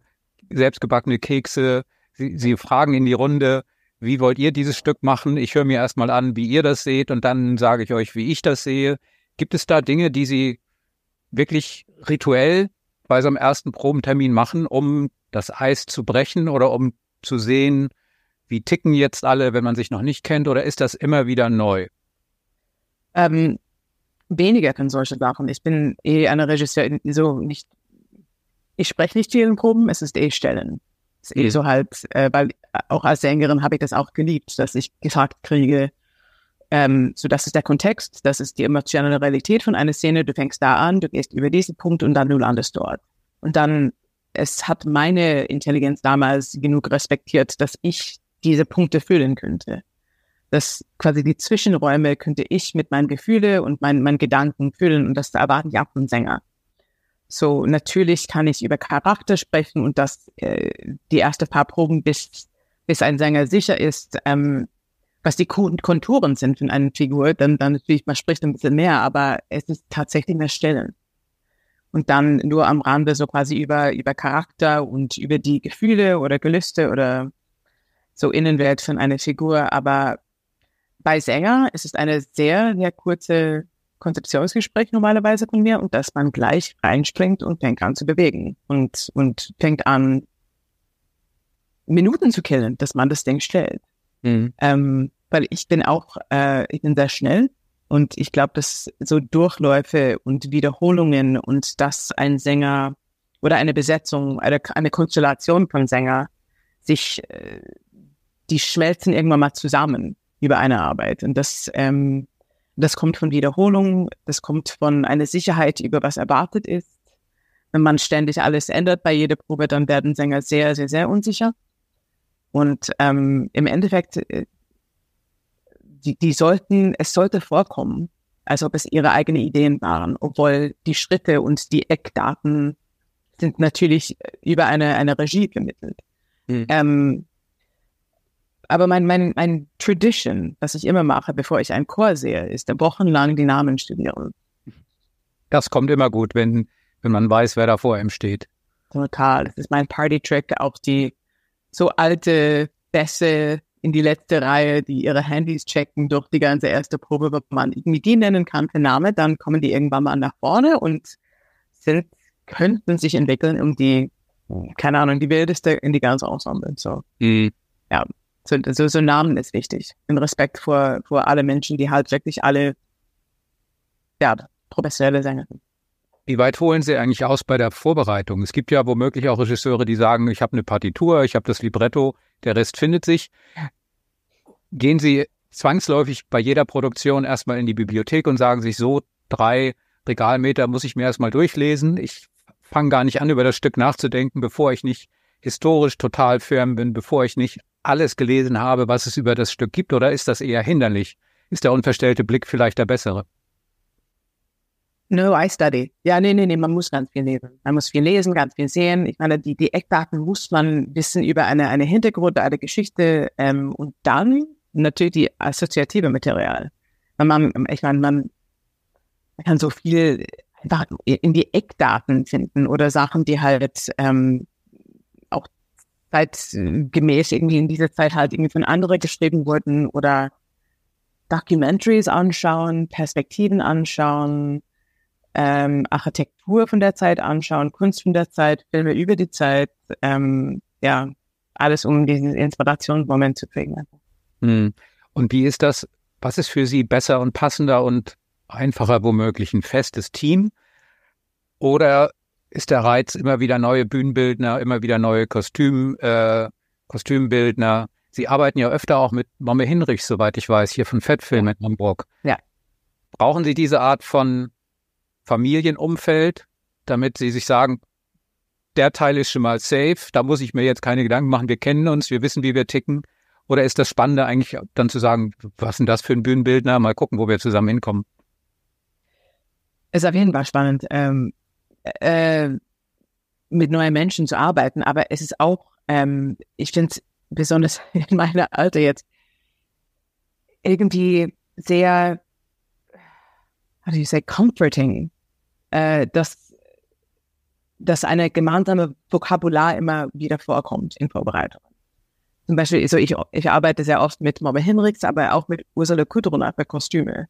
S2: selbstgebackene Kekse. Sie, Sie fragen in die Runde, wie wollt ihr dieses Stück machen? Ich höre mir erstmal an, wie ihr das seht und dann sage ich euch, wie ich das sehe. Gibt es da Dinge, die Sie wirklich rituell bei so einem ersten Probentermin machen, um das Eis zu brechen oder um zu sehen, wie ticken jetzt alle, wenn man sich noch nicht kennt, oder ist das immer wieder neu?
S3: Ähm, weniger von solchen Sachen. Ich bin eh eine Regisseur, so nicht, ich spreche nicht viel in Proben, es ist eh Stellen. Es ist eh mhm. so halt, äh, weil auch als Sängerin habe ich das auch geliebt, dass ich gesagt kriege, ähm, so das ist der Kontext, das ist die emotionale Realität von einer Szene, du fängst da an, du gehst über diesen Punkt und dann du landest dort. Und dann es hat meine Intelligenz damals genug respektiert, dass ich diese Punkte füllen könnte. Dass quasi die Zwischenräume könnte ich mit meinen Gefühle und meinen, meinen Gedanken füllen und das erwarten ich auch vom Sänger. So, natürlich kann ich über Charakter sprechen und dass äh, die erste paar Proben, bis, bis ein Sänger sicher ist, ähm, was die Konturen sind von einer Figur, dann, dann natürlich, man spricht ein bisschen mehr, aber es ist tatsächlich mehr Stellen. und dann nur am Rande so quasi über, über Charakter und über die Gefühle oder Gelüste oder so Innenwelt von einer Figur. Aber bei Sänger ist es eine sehr, sehr kurze Konzeptionsgespräch normalerweise von mir und dass man gleich reinspringt und fängt an zu bewegen und, und fängt an, Minuten zu killen, dass man das Ding stellt. Mhm. Ähm, weil ich bin auch, äh, ich bin sehr schnell und ich glaube, dass so Durchläufe und Wiederholungen und dass ein Sänger oder eine Besetzung, eine, eine Konstellation von Sänger sich, äh, die schmelzen irgendwann mal zusammen über eine Arbeit. Und das, ähm, das kommt von Wiederholung, das kommt von einer Sicherheit über was erwartet ist. Wenn man ständig alles ändert bei jeder Probe, dann werden Sänger sehr, sehr, sehr unsicher. Und ähm, im Endeffekt äh, die, die sollten, es sollte vorkommen, als ob es ihre eigenen Ideen waren, obwohl die Schritte und die Eckdaten sind natürlich über eine, eine Regie vermittelt. Mhm. Ähm, aber mein, mein, mein Tradition, was ich immer mache, bevor ich einen Chor sehe, ist wochenlang die Namen studieren.
S2: Das kommt immer gut, wenn, wenn man weiß, wer da vor ihm steht.
S3: Total. Das ist mein Party-Trick. Auch die so alte Bässe in die letzte Reihe, die ihre Handys checken durch die ganze erste Probe, ob man irgendwie die nennen kann für Name, dann kommen die irgendwann mal nach vorne und sind, könnten sich entwickeln um die, keine Ahnung, die wildeste in die ganze Ensemble. So, mhm. ja, so, so, so Namen ist wichtig. Im Respekt vor, vor alle Menschen, die halt wirklich alle, ja, professionelle Sänger sind.
S2: Wie weit holen Sie eigentlich aus bei der Vorbereitung? Es gibt ja womöglich auch Regisseure, die sagen, ich habe eine Partitur, ich habe das Libretto, der Rest findet sich. Gehen Sie zwangsläufig bei jeder Produktion erstmal in die Bibliothek und sagen sich, so drei Regalmeter muss ich mir erstmal durchlesen. Ich fange gar nicht an, über das Stück nachzudenken, bevor ich nicht historisch total firm bin, bevor ich nicht alles gelesen habe, was es über das Stück gibt, oder ist das eher hinderlich? Ist der unverstellte Blick vielleicht der bessere?
S3: No, I study. Ja, nee, nee, nee, man muss ganz viel lesen. Man muss viel lesen, ganz viel sehen. Ich meine, die, die Eckdaten muss man wissen über eine, eine Hintergrund, eine Geschichte ähm, und dann natürlich die assoziative Material. Man, ich meine, man, kann so viel einfach in die Eckdaten finden oder Sachen, die halt ähm, zeitgemäß irgendwie in dieser Zeit halt irgendwie von anderen geschrieben wurden oder Documentaries anschauen, Perspektiven anschauen, ähm, Architektur von der Zeit anschauen, Kunst von der Zeit, Filme über die Zeit, ähm, ja, alles um diesen Inspirationsmoment zu kriegen.
S2: Hm. Und wie ist das? Was ist für Sie besser und passender und einfacher womöglich ein festes Team? Oder ist der Reiz immer wieder neue Bühnenbildner, immer wieder neue Kostüm, äh, Kostümbildner? Sie arbeiten ja öfter auch mit Momme Hinrichs, soweit ich weiß, hier von Fettfilm in Hamburg.
S3: Ja.
S2: Brauchen Sie diese Art von Familienumfeld, damit sie sich sagen, der Teil ist schon mal safe, da muss ich mir jetzt keine Gedanken machen, wir kennen uns, wir wissen, wie wir ticken. Oder ist das Spannende eigentlich dann zu sagen, was ist denn das für ein Bühnenbildner? Mal gucken, wo wir zusammen hinkommen.
S3: Es ist auf jeden Fall spannend, ähm, äh, mit neuen Menschen zu arbeiten, aber es ist auch, ähm, ich finde es besonders in meiner Alter jetzt irgendwie sehr, how do you say, comforting, äh, dass, dass eine gemeinsame Vokabular immer wieder vorkommt in Vorbereitungen. Zum Beispiel, also ich, ich arbeite sehr oft mit Mama Henriks, aber auch mit Ursula Kudruna für Kostüme.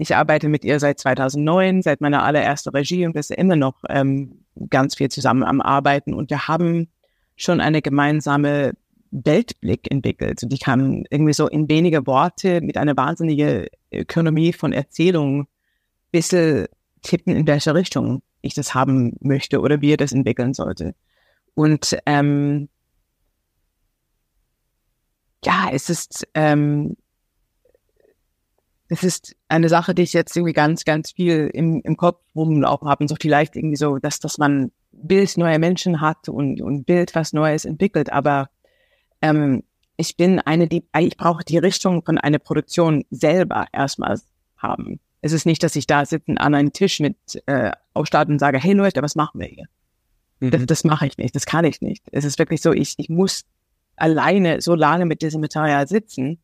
S3: Ich arbeite mit ihr seit 2009, seit meiner allerersten Regie und wir sind immer noch ähm, ganz viel zusammen am Arbeiten und wir haben schon eine gemeinsame Weltblick entwickelt. Und die kann irgendwie so in wenige Worte mit einer wahnsinnigen Ökonomie von Erzählungen bisschen tippen, in welche Richtung ich das haben möchte oder wie er das entwickeln sollte. Und ähm, ja, es ist ähm, es ist eine Sache, die ich jetzt irgendwie ganz, ganz viel im, im Kopf rumlaufen habe und so vielleicht irgendwie so, dass, dass man Bild neuer Menschen hat und, und Bild was Neues entwickelt. Aber ähm, ich bin eine, die, ich brauche die Richtung von einer Produktion selber erstmal haben. Es ist nicht, dass ich da sitze an einem Tisch mit äh, aufstarte und sage, hey Leute, was machen wir hier? Mhm. Das, das mache ich nicht, das kann ich nicht. Es ist wirklich so, ich, ich muss alleine so lange mit diesem Material sitzen,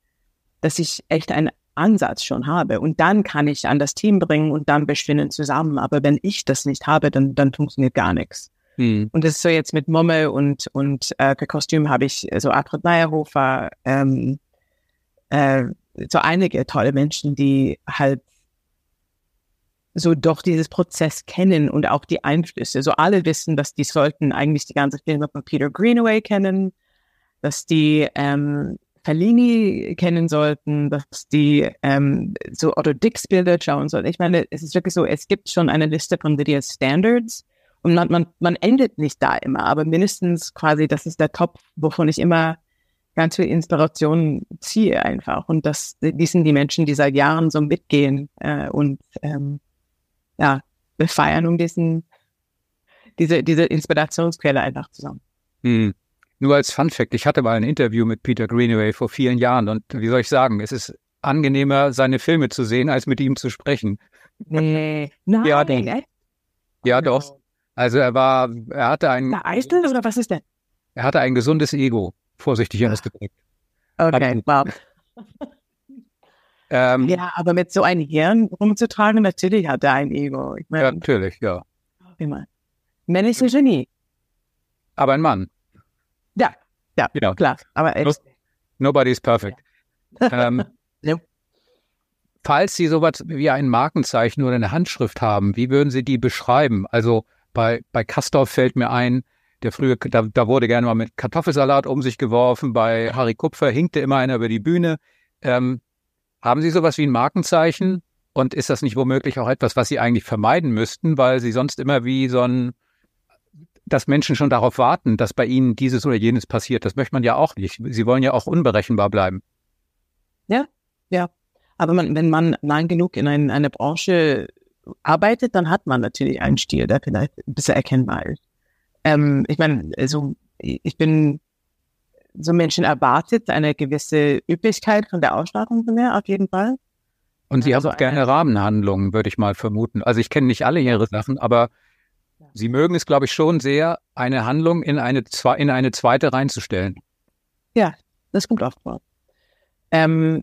S3: dass ich echt ein Ansatz schon habe. Und dann kann ich an das Team bringen und dann beschwinden zusammen. Aber wenn ich das nicht habe, dann, dann funktioniert gar nichts. Hm. Und das ist so jetzt mit Momme und, und äh, Kostüm habe ich so Astrid Meyerhofer, ähm, äh, so einige tolle Menschen, die halt so doch dieses Prozess kennen und auch die Einflüsse. So alle wissen, dass die sollten eigentlich die ganze Filme von Peter Greenaway kennen, dass die ähm, Fellini kennen sollten, dass die ähm, so Otto Dix Bilder schauen sollten. Ich meine, es ist wirklich so, es gibt schon eine Liste von Lydia Standards und man, man, man endet nicht da immer, aber mindestens quasi, das ist der Top, wovon ich immer ganz viel Inspiration ziehe einfach. Und das, die sind die Menschen, die seit Jahren so mitgehen äh, und ähm, ja, wir um diesen, diese, diese Inspirationsquelle einfach zusammen.
S2: Hm. Nur als Fun Fact, ich hatte mal ein Interview mit Peter Greenaway vor vielen Jahren und wie soll ich sagen, es ist angenehmer, seine Filme zu sehen, als mit ihm zu sprechen.
S3: Nee, nein,
S2: ja, doch. Ja, doch. Also er war, er hatte ein.
S3: Der Eisel oder was ist denn?
S2: Er hatte ein gesundes Ego, vorsichtig ah. ausgedrückt.
S3: Okay, wow. Ähm, ja, aber mit so einem Hirn rumzutragen, natürlich hat er ein Ego.
S2: Ich mein, ja, natürlich, ja.
S3: Immer. Männlich ist ein Genie.
S2: Aber ein Mann.
S3: Ja, ja, genau. klar. Aber
S2: no, nobody is perfect. Ja. ähm, no. Falls Sie sowas wie ein Markenzeichen oder eine Handschrift haben, wie würden Sie die beschreiben? Also bei, bei Kastorf fällt mir ein, der frühe, da, da wurde gerne mal mit Kartoffelsalat um sich geworfen. Bei Harry Kupfer hinkte immer einer über die Bühne. Ähm, haben Sie sowas wie ein Markenzeichen? Und ist das nicht womöglich auch etwas, was Sie eigentlich vermeiden müssten, weil Sie sonst immer wie so ein, dass Menschen schon darauf warten, dass bei Ihnen dieses oder jenes passiert? Das möchte man ja auch nicht. Sie wollen ja auch unberechenbar bleiben.
S3: Ja, ja. Aber man, wenn man lang genug in ein, eine Branche arbeitet, dann hat man natürlich einen Stil, der vielleicht ein bisschen erkennbar ist. Ähm, ich meine, also ich bin so Menschen erwartet eine gewisse Üppigkeit von der Ausstattung von mir, auf jeden Fall.
S2: Und Sie also haben auch gerne Rahmenhandlungen, würde ich mal vermuten. Also ich kenne nicht alle Ihre Sachen, aber Sie mögen es, glaube ich, schon sehr, eine Handlung in eine, in eine zweite reinzustellen.
S3: Ja, das kommt oft vor. Ähm,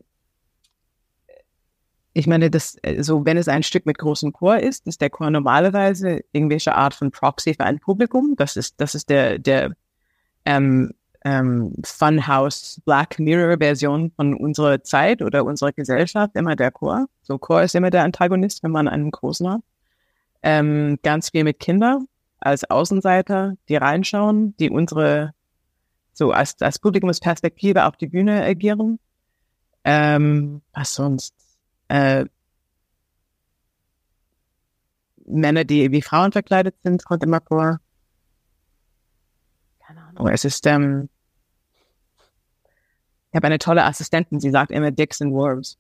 S3: ich meine, das, so wenn es ein Stück mit großem Chor ist, ist der Chor normalerweise irgendwelche Art von Proxy für ein Publikum. Das ist, das ist der, der ähm, ähm, Funhouse Black Mirror Version von unserer Zeit oder unserer Gesellschaft immer der Chor. So Chor ist immer der Antagonist, wenn man einen großen hat. Ähm, ganz viel mit Kindern als Außenseiter, die reinschauen, die unsere so als, als Publikumsperspektive auf die Bühne agieren. Ähm, was sonst? Äh, Männer, die wie Frauen verkleidet sind, kommt immer vor. Keine Ahnung. Es ist ähm, ich habe eine tolle Assistentin, sie sagt immer Dicks and Worms.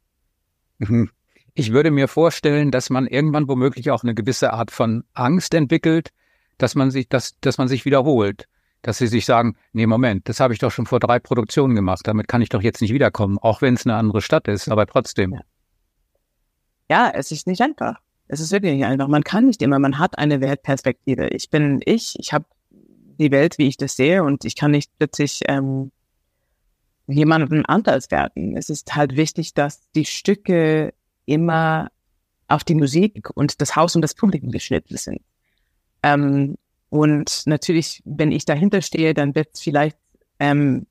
S2: Mhm. Ich würde mir vorstellen, dass man irgendwann womöglich auch eine gewisse Art von Angst entwickelt, dass man sich, dass, dass man sich wiederholt. Dass sie sich sagen, nee, Moment, das habe ich doch schon vor drei Produktionen gemacht, damit kann ich doch jetzt nicht wiederkommen, auch wenn es eine andere Stadt ist, aber trotzdem.
S3: Ja. es ist nicht einfach. Es ist wirklich nicht einfach. Man kann nicht immer, man hat eine Weltperspektive. Ich bin ich, ich habe die Welt, wie ich das sehe, und ich kann nicht plötzlich ähm, jemanden anders werden. Es ist halt wichtig, dass die Stücke immer auf die Musik und das Haus und das Publikum geschnitten sind. Ähm, und natürlich, wenn ich dahinter stehe, dann wird es vielleicht ähm,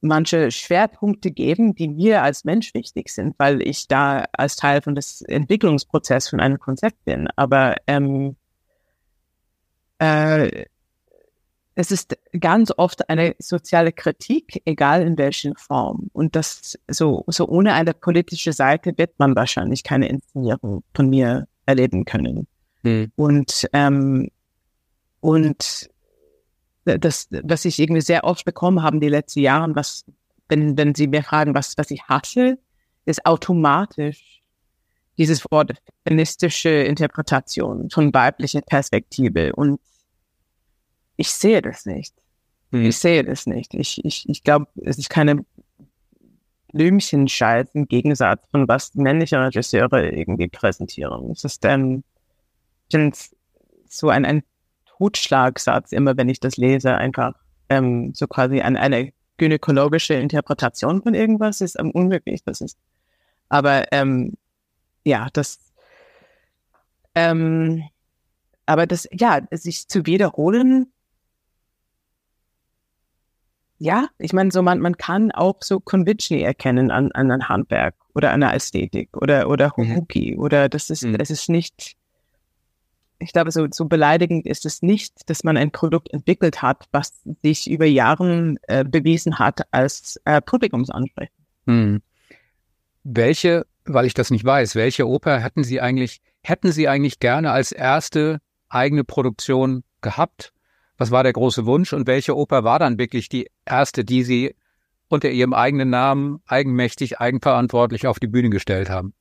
S3: manche Schwerpunkte geben, die mir als Mensch wichtig sind, weil ich da als Teil von des Entwicklungsprozess von einem Konzept bin. Aber ähm, äh, es ist ganz oft eine soziale Kritik, egal in welchen Form. Und das so, so ohne eine politische Seite wird man wahrscheinlich keine Inszenierung von mir erleben können. Hm. Und, ähm, und das, was ich irgendwie sehr oft bekommen haben die letzten Jahre, was, wenn, wenn Sie mir fragen, was, was ich hasse, ist automatisch dieses Wort feministische Interpretation von weiblicher Perspektive. Und ich sehe das nicht. Mhm. Ich sehe das nicht. Ich, ich, ich glaube, es ist keine Blümchenscheiß im Gegensatz von was männliche Regisseure irgendwie präsentieren. Es ist ähm, so ein, ein Totschlagsatz, immer wenn ich das lese, einfach ähm, so quasi an eine gynäkologische Interpretation von irgendwas ist ähm, unmöglich. Das ist Aber ähm, ja, das, ähm, aber das, ja, sich zu wiederholen, ja, ich meine, so man, man kann auch so Conviction erkennen an, an einem Handwerk oder an einer Ästhetik oder, oder Horuki mhm. oder das ist, mhm. es ist nicht, ich glaube, so, so beleidigend ist es nicht, dass man ein Produkt entwickelt hat, was sich über Jahre äh, bewiesen hat als äh, Publikumsansprechend.
S2: Mhm. Welche, weil ich das nicht weiß, welche Oper hätten Sie eigentlich, hätten Sie eigentlich gerne als erste eigene Produktion gehabt? Was war der große Wunsch und welche Oper war dann wirklich die erste, die Sie unter Ihrem eigenen Namen eigenmächtig, eigenverantwortlich auf die Bühne gestellt haben?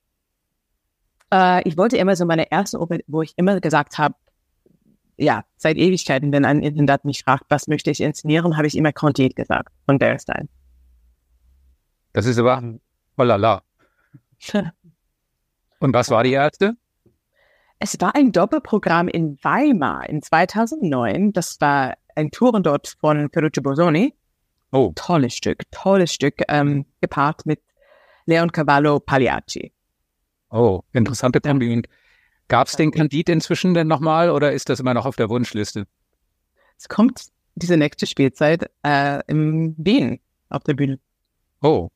S3: Äh, ich wollte immer so meine erste Oper, wo ich immer gesagt habe, ja, seit Ewigkeiten, wenn ein Intendant mich fragt, was möchte ich inszenieren, habe ich immer Candide gesagt von Bernstein.
S2: Das ist aber, oh la la. Und was war die erste?
S3: Es war ein Doppelprogramm in Weimar in 2009. Das war ein Tourendort von Ferruccio Bosoni. Oh. Tolles Stück, tolles Stück, ähm, gepaart mit Leon Cavallo Pagliacci.
S2: Oh, interessante Kombi. Gab es den Candid inzwischen denn nochmal oder ist das immer noch auf der Wunschliste?
S3: Es kommt diese nächste Spielzeit äh, in Wien auf der Bühne.
S2: Oh.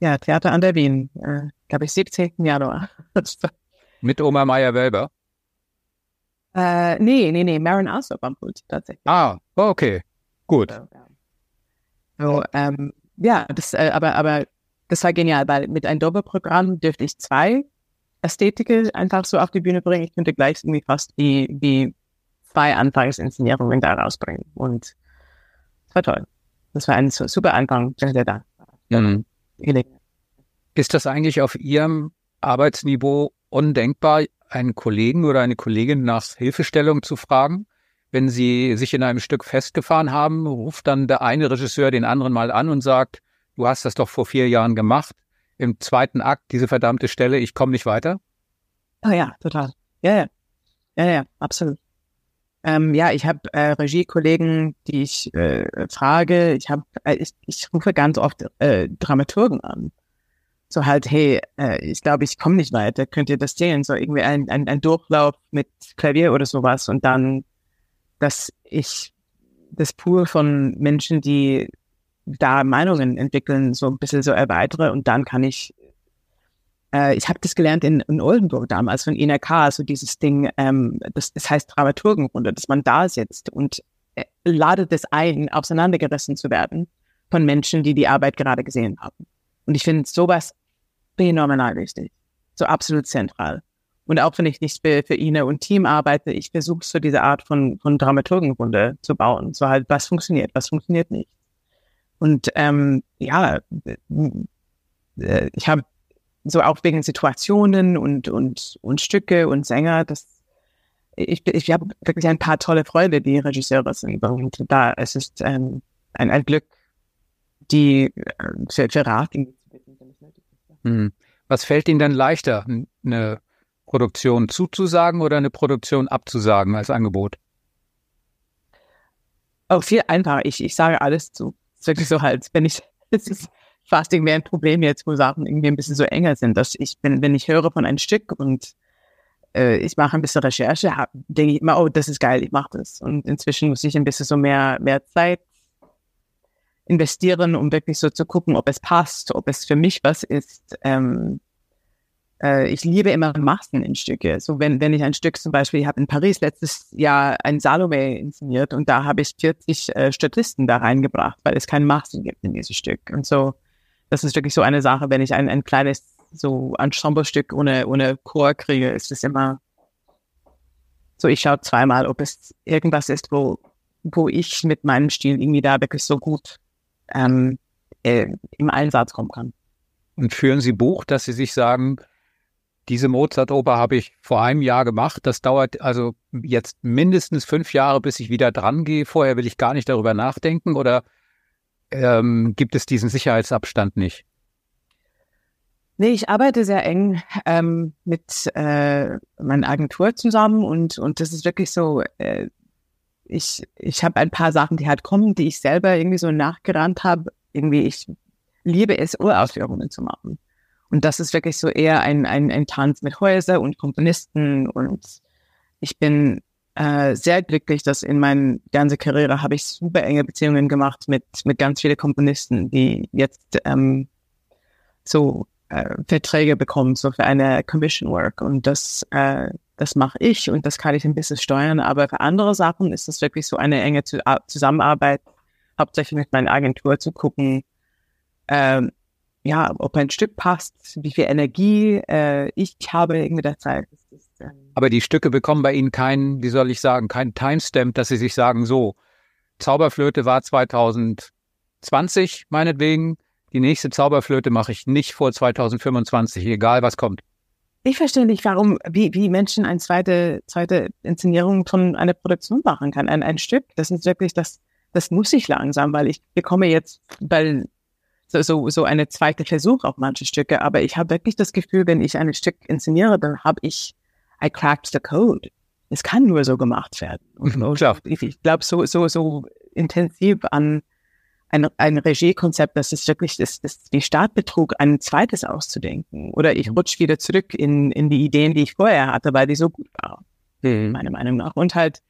S3: Ja, Theater an der Wien, äh, glaube ich, 17. Januar.
S2: mit Oma Meyer-Welber?
S3: Äh, nee, nee, nee, Marin Alsop am Pult tatsächlich.
S2: Ah, okay, gut. So,
S3: ja, so, ähm, ja das, äh, aber, aber das war genial, weil mit einem Doppelprogramm dürfte ich zwei Ästhetiker einfach so auf die Bühne bringen. Ich könnte gleich irgendwie fast wie, wie zwei Anfangsinszenierungen da rausbringen. Und das war toll. Das war ein super Anfang, der da.
S2: Mhm. Ist das eigentlich auf Ihrem Arbeitsniveau undenkbar, einen Kollegen oder eine Kollegin nach Hilfestellung zu fragen. Wenn sie sich in einem Stück festgefahren haben, ruft dann der eine Regisseur den anderen mal an und sagt, du hast das doch vor vier Jahren gemacht. Im zweiten Akt diese verdammte Stelle, ich komme nicht weiter.
S3: Oh ja, total. Ja, ja. Ja, ja, absolut. Ähm, ja, ich habe äh, Regiekollegen, die ich äh, frage. Ich habe, äh, ich, ich rufe ganz oft äh, Dramaturgen an so halt, hey, äh, ich glaube, ich komme nicht weiter, könnt ihr das sehen? So irgendwie ein, ein, ein Durchlauf mit Klavier oder sowas und dann, dass ich das Pool von Menschen, die da Meinungen entwickeln, so ein bisschen so erweitere und dann kann ich äh, ich habe das gelernt in, in Oldenburg damals von INRK, so dieses Ding, ähm, das, das heißt Dramaturgenrunde, dass man da sitzt und äh, ladet es ein, auseinandergerissen zu werden von Menschen, die die Arbeit gerade gesehen haben. Und ich finde sowas phänomenal wichtig. So absolut zentral. Und auch wenn ich nicht für, für Ine und Team arbeite, ich versuche so diese Art von, von Dramaturgenrunde zu bauen. So halt, was funktioniert, was funktioniert nicht. Und ähm, ja, äh, ich habe so auch wegen Situationen und, und, und Stücke und Sänger, das ich, ich habe wirklich ein paar tolle Freunde, die Regisseure sind. Und da es ist ähm, ein, ein Glück, die äh, Rat
S2: hm. Was fällt Ihnen dann leichter, eine Produktion zuzusagen oder eine Produktion abzusagen als Angebot?
S3: Oh, viel einfacher. Ich, ich sage alles zu. Es ist wirklich so halt, wenn ich, es ist fast irgendwie ein Problem jetzt, wo Sachen irgendwie ein bisschen so enger sind, dass ich, wenn, wenn ich höre von einem Stück und äh, ich mache ein bisschen Recherche, denke ich immer, oh, das ist geil, ich mache das. Und inzwischen muss ich ein bisschen so mehr, mehr Zeit investieren, um wirklich so zu gucken, ob es passt, ob es für mich was ist. Ähm, äh, ich liebe immer Massen in Stücke. So wenn, wenn ich ein Stück zum Beispiel, ich habe in Paris letztes Jahr ein Salome inszeniert und da habe ich 40 äh, Statisten da reingebracht, weil es keine Massen gibt in diesem Stück. Und so, das ist wirklich so eine Sache, wenn ich ein, ein kleines so Ensemble-Stück ohne, ohne Chor kriege, ist es immer so, ich schaue zweimal, ob es irgendwas ist, wo, wo ich mit meinem Stil irgendwie da wirklich so gut ähm, äh, im Einsatz kommen kann.
S2: Und führen Sie Buch, dass Sie sich sagen, diese Mozart-Oper habe ich vor einem Jahr gemacht. Das dauert also jetzt mindestens fünf Jahre, bis ich wieder dran gehe. Vorher will ich gar nicht darüber nachdenken oder ähm, gibt es diesen Sicherheitsabstand nicht?
S3: Nee, ich arbeite sehr eng ähm, mit äh, meiner Agentur zusammen und, und das ist wirklich so, äh, ich, ich habe ein paar Sachen, die halt kommen, die ich selber irgendwie so nachgerannt habe. Irgendwie, ich liebe es, Urausführungen zu machen. Und das ist wirklich so eher ein, ein, ein Tanz mit Häuser und Komponisten. Und ich bin äh, sehr glücklich, dass in meiner ganzen Karriere habe ich super enge Beziehungen gemacht mit, mit ganz vielen Komponisten, die jetzt ähm, so äh, Verträge bekommen, so für eine Commission Work. Und das, äh, das mache ich und das kann ich ein bisschen steuern. Aber für andere Sachen ist es wirklich so eine enge Zusammenarbeit, hauptsächlich mit meiner Agentur zu gucken, ähm, ja, ob ein Stück passt, wie viel Energie äh, ich habe in der Zeit.
S2: Ähm Aber die Stücke bekommen bei Ihnen keinen, wie soll ich sagen, keinen Timestamp, dass Sie sich sagen, so, Zauberflöte war 2020 meinetwegen, die nächste Zauberflöte mache ich nicht vor 2025, egal was kommt.
S3: Ich verstehe nicht, warum, wie, wie Menschen eine zweite, zweite Inszenierung von einer Produktion machen kann. Ein, ein Stück, das ist wirklich, das, das muss ich langsam, weil ich bekomme jetzt, weil so, so, so eine zweite Versuch auf manche Stücke, aber ich habe wirklich das Gefühl, wenn ich ein Stück inszeniere, dann habe ich, I cracked the code. Es kann nur so gemacht werden. Und, ich glaube, so, so, so intensiv an ein, ein Regiekonzept, das ist wirklich das, das, die Startbetrug, ein zweites auszudenken. Oder ich rutsch wieder zurück in, in die Ideen, die ich vorher hatte, weil die so gut waren, mhm. meiner Meinung nach. Und halt,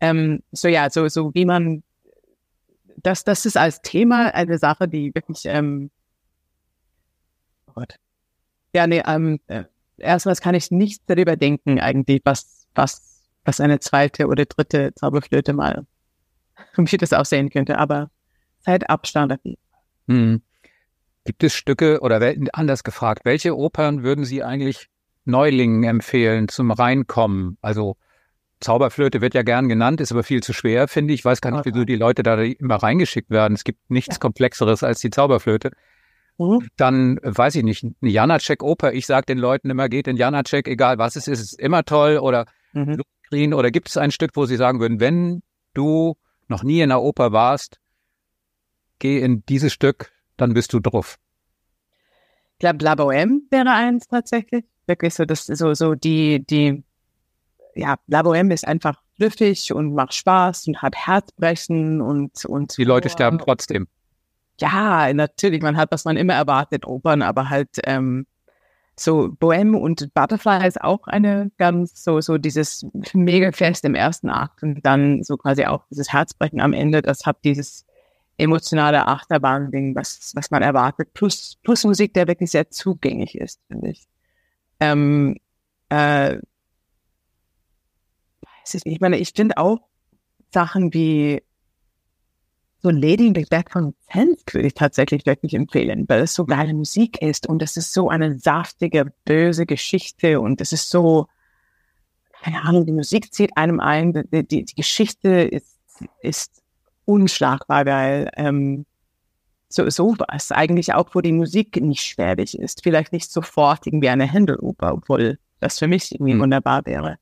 S3: ähm, so ja, so, so wie man das, das ist als Thema eine Sache, die wirklich, ähm, oh Gott. Ja, nee, ähm, äh, erstmals kann ich nicht darüber denken, eigentlich, was, was, was eine zweite oder dritte Zauberflöte mal, wie das aussehen könnte, aber Zeitabstand auf jeden
S2: Hm. Gibt es Stücke oder anders gefragt, welche Opern würden Sie eigentlich Neulingen empfehlen zum Reinkommen? Also Zauberflöte wird ja gern genannt, ist aber viel zu schwer, finde ich. Ich weiß gar nicht, wieso die Leute da immer reingeschickt werden. Es gibt nichts Komplexeres als die Zauberflöte. Mhm. Dann weiß ich nicht, eine Janacek-Oper. Ich sage den Leuten immer, geht in Janacek, egal was es ist, ist immer toll. Oder mhm. Oder gibt es ein Stück, wo Sie sagen würden, wenn du noch nie in einer Oper warst, geh in dieses Stück, dann bist du drauf.
S3: Ich glaube, La Bohème wäre eins tatsächlich. Wirklich so, das so, so die, die ja, La Bohème ist einfach flüffig und macht Spaß und hat Herzbrechen und, und.
S2: Die Leute sterben trotzdem.
S3: Ja, natürlich. Man hat, was man immer erwartet, Opern, aber halt, ähm, so Bohème und Butterfly ist auch eine ganz so so dieses mega Fest im ersten Akt und dann so quasi auch dieses Herzbrechen am Ende. Das hat dieses emotionale Achterbahn-Ding, was was man erwartet. Plus plus Musik, der wirklich sehr zugänglich ist, finde ich. Ähm, äh, ich meine, ich finde auch Sachen wie so Lady Macbeth von Sense würde ich tatsächlich wirklich empfehlen, weil es so geile Musik ist und es ist so eine saftige, böse Geschichte und es ist so, keine Ahnung, die Musik zieht einem ein, die, die, die Geschichte ist, ist unschlagbar, weil ähm, so sowas eigentlich auch, wo die Musik nicht schwerlich ist, vielleicht nicht sofort irgendwie eine Händeloper, obwohl das für mich irgendwie mhm. wunderbar wäre.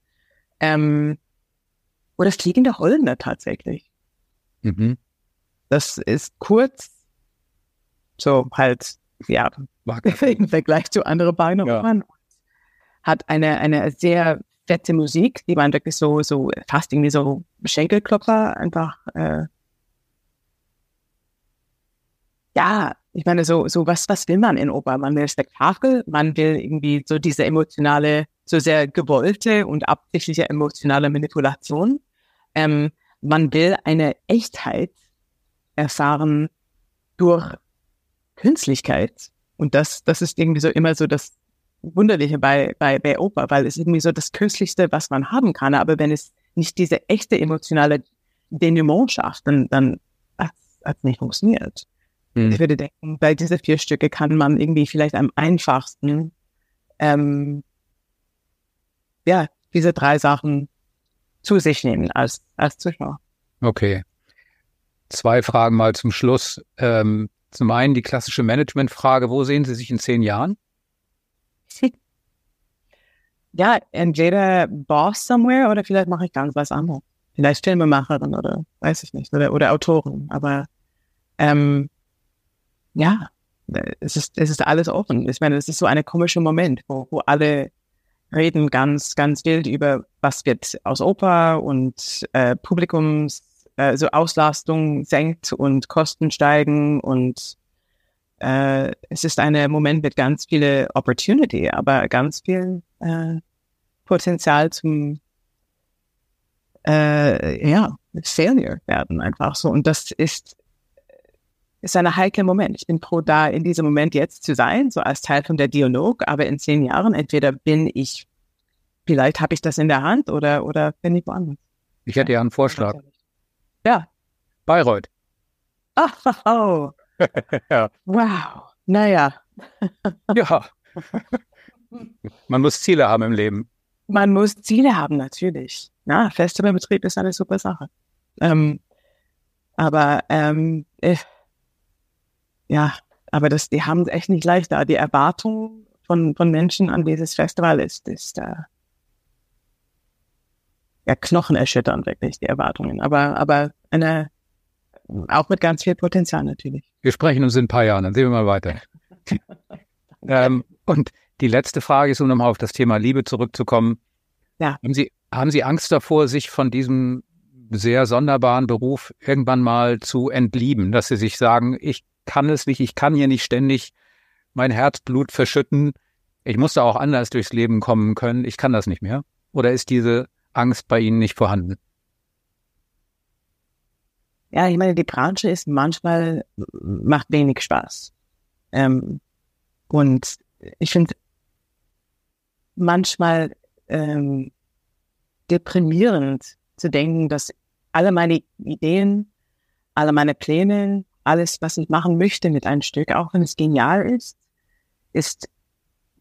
S3: Ähm, oder fliegende Holländer tatsächlich. Mhm. Das ist kurz, so halt, ja, im Vergleich zu anderen Beinen. Ja. Hat eine, eine sehr fette Musik, die man wirklich so, so fast irgendwie so Schenkelklopfer einfach, äh, ja, ich meine, so, so was, was will man in Oper? Man will Spektakel, man will irgendwie so diese emotionale, so sehr gewollte und absichtliche emotionale Manipulation. Ähm, man will eine Echtheit erfahren durch Künstlichkeit. Und das, das ist irgendwie so immer so das Wunderliche bei, bei, bei Oper, weil es irgendwie so das Künstlichste, was man haben kann. Aber wenn es nicht diese echte emotionale Denouement schafft, dann, dann hat es nicht funktioniert. Hm. Ich würde denken, bei diesen vier Stücke kann man irgendwie vielleicht am einfachsten ähm, ja, diese drei Sachen zu sich nehmen als, als Zuschauer.
S2: Okay. Zwei Fragen mal zum Schluss. Ähm, zum einen die klassische Managementfrage, wo sehen Sie sich in zehn Jahren?
S3: Ja, entweder Boss somewhere oder vielleicht mache ich ganz was anderes. Vielleicht Filmemacherin oder weiß ich nicht, oder, oder Autorin. Aber ähm, ja, es ist, es ist alles offen. Ich meine, es ist so ein komischer Moment, wo, wo alle reden ganz, ganz wild über, was wird aus Oper und äh, Publikums, äh, so Auslastung senkt und Kosten steigen und äh, es ist ein Moment mit ganz viele Opportunity, aber ganz viel äh, Potenzial zum äh, ja, Failure werden einfach so. Und das ist, ist ein heikler Moment. Ich bin froh, da in diesem Moment jetzt zu sein, so als Teil von der Dialog, aber in zehn Jahren entweder bin ich, vielleicht habe ich das in der Hand oder, oder bin ich woanders.
S2: Ich hätte ja einen Vorschlag.
S3: Ja.
S2: Bayreuth.
S3: Ach, oh. ja. Wow. Naja.
S2: ja. Man muss Ziele haben im Leben.
S3: Man muss Ziele haben, natürlich. Ja, Festivalbetrieb ist eine super Sache. Ähm, aber ähm, äh, ja, aber das, die haben es echt nicht leicht da. Die Erwartung von, von Menschen an dieses Festival ist, ist äh, ja knochenerschütternd wirklich, die Erwartungen. Aber, aber eine, auch mit ganz viel Potenzial natürlich.
S2: Wir sprechen uns in ein paar Jahren, dann sehen wir mal weiter. ähm, und die letzte Frage ist, um nochmal auf das Thema Liebe zurückzukommen. Ja. Haben Sie, haben Sie Angst davor, sich von diesem sehr sonderbaren Beruf irgendwann mal zu entlieben, dass Sie sich sagen, ich kann es nicht, ich kann hier nicht ständig mein Herzblut verschütten, ich muss da auch anders durchs Leben kommen können, ich kann das nicht mehr? Oder ist diese Angst bei Ihnen nicht vorhanden?
S3: Ja, ich meine, die Branche ist manchmal, macht wenig Spaß. Ähm, und ich finde manchmal ähm, deprimierend zu denken, dass alle meine Ideen, alle meine Pläne, alles, was ich machen möchte mit einem Stück, auch wenn es genial ist, ist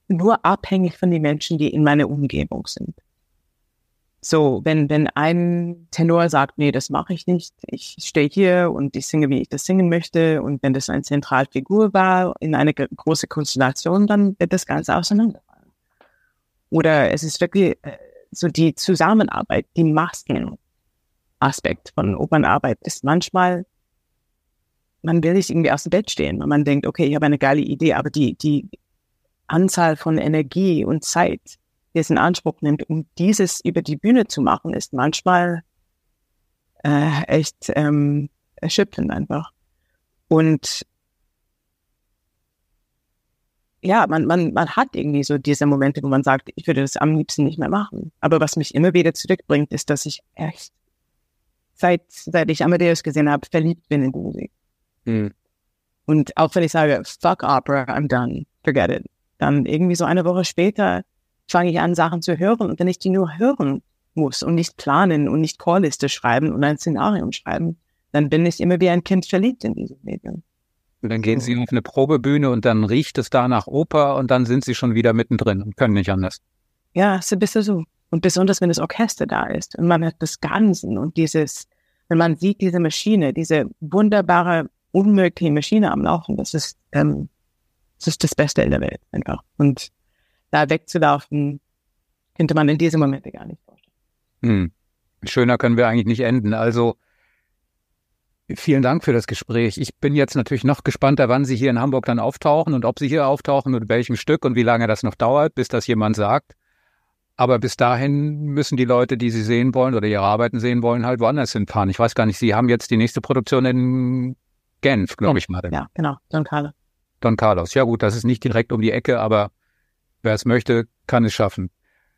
S3: nur abhängig von den Menschen, die in meiner Umgebung sind. So, wenn, wenn ein Tenor sagt, nee, das mache ich nicht, ich stehe hier und ich singe, wie ich das singen möchte, und wenn das eine Zentralfigur war in einer großen Konstellation, dann wird das Ganze auseinanderfallen. Oder es ist wirklich äh, so die Zusammenarbeit, die Masken-Aspekt von Opernarbeit ist manchmal, man will nicht irgendwie aus dem Bett stehen, und man denkt, okay, ich habe eine geile Idee, aber die, die Anzahl von Energie und Zeit, die es in Anspruch nimmt, um dieses über die Bühne zu machen, ist manchmal äh, echt ähm, erschöpfend einfach. Und ja, man, man, man hat irgendwie so diese Momente, wo man sagt, ich würde das am liebsten nicht mehr machen. Aber was mich immer wieder zurückbringt, ist, dass ich echt seit, seit ich Amadeus gesehen habe, verliebt bin in die Musik. Hm. Und auch wenn ich sage, fuck Opera, I'm done, forget it. Dann irgendwie so eine Woche später fange ich an, Sachen zu hören. Und wenn ich die nur hören muss und nicht planen und nicht Callliste schreiben und ein Szenario schreiben, dann bin ich immer wie ein Kind verliebt in dieses Medium.
S2: Und dann gehen Sie auf eine Probebühne und dann riecht es da nach Oper und dann sind Sie schon wieder mittendrin und können nicht anders.
S3: Ja, ist ein bisschen so. Und besonders, wenn das Orchester da ist und man hat das Ganze und dieses, wenn man sieht diese Maschine, diese wunderbare, unmögliche Maschine am Laufen, das ist, ähm, das ist das Beste in der Welt einfach. Und da wegzulaufen, könnte man in diesem Moment gar nicht vorstellen.
S2: Hm. Schöner können wir eigentlich nicht enden. Also vielen Dank für das Gespräch. Ich bin jetzt natürlich noch gespannter, wann Sie hier in Hamburg dann auftauchen und ob Sie hier auftauchen und welchem Stück und wie lange das noch dauert, bis das jemand sagt. Aber bis dahin müssen die Leute, die Sie sehen wollen oder Ihre Arbeiten sehen wollen, halt woanders hinfahren. Ich weiß gar nicht, Sie haben jetzt die nächste Produktion in Genf, glaube ich mal.
S3: Ja, genau, Don Carlos.
S2: Don Carlos. Ja gut, das ist nicht direkt um die Ecke, aber Wer es möchte, kann es schaffen.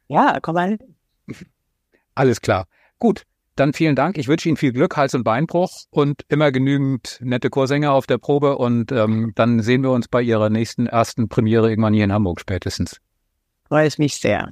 S3: Ja, komm mal.
S2: Alles klar. Gut, dann vielen Dank. Ich wünsche Ihnen viel Glück, Hals- und Beinbruch und immer genügend nette Chorsänger auf der Probe. Und ähm, dann sehen wir uns bei Ihrer nächsten ersten Premiere irgendwann hier in Hamburg spätestens.
S3: Freue ich mich sehr.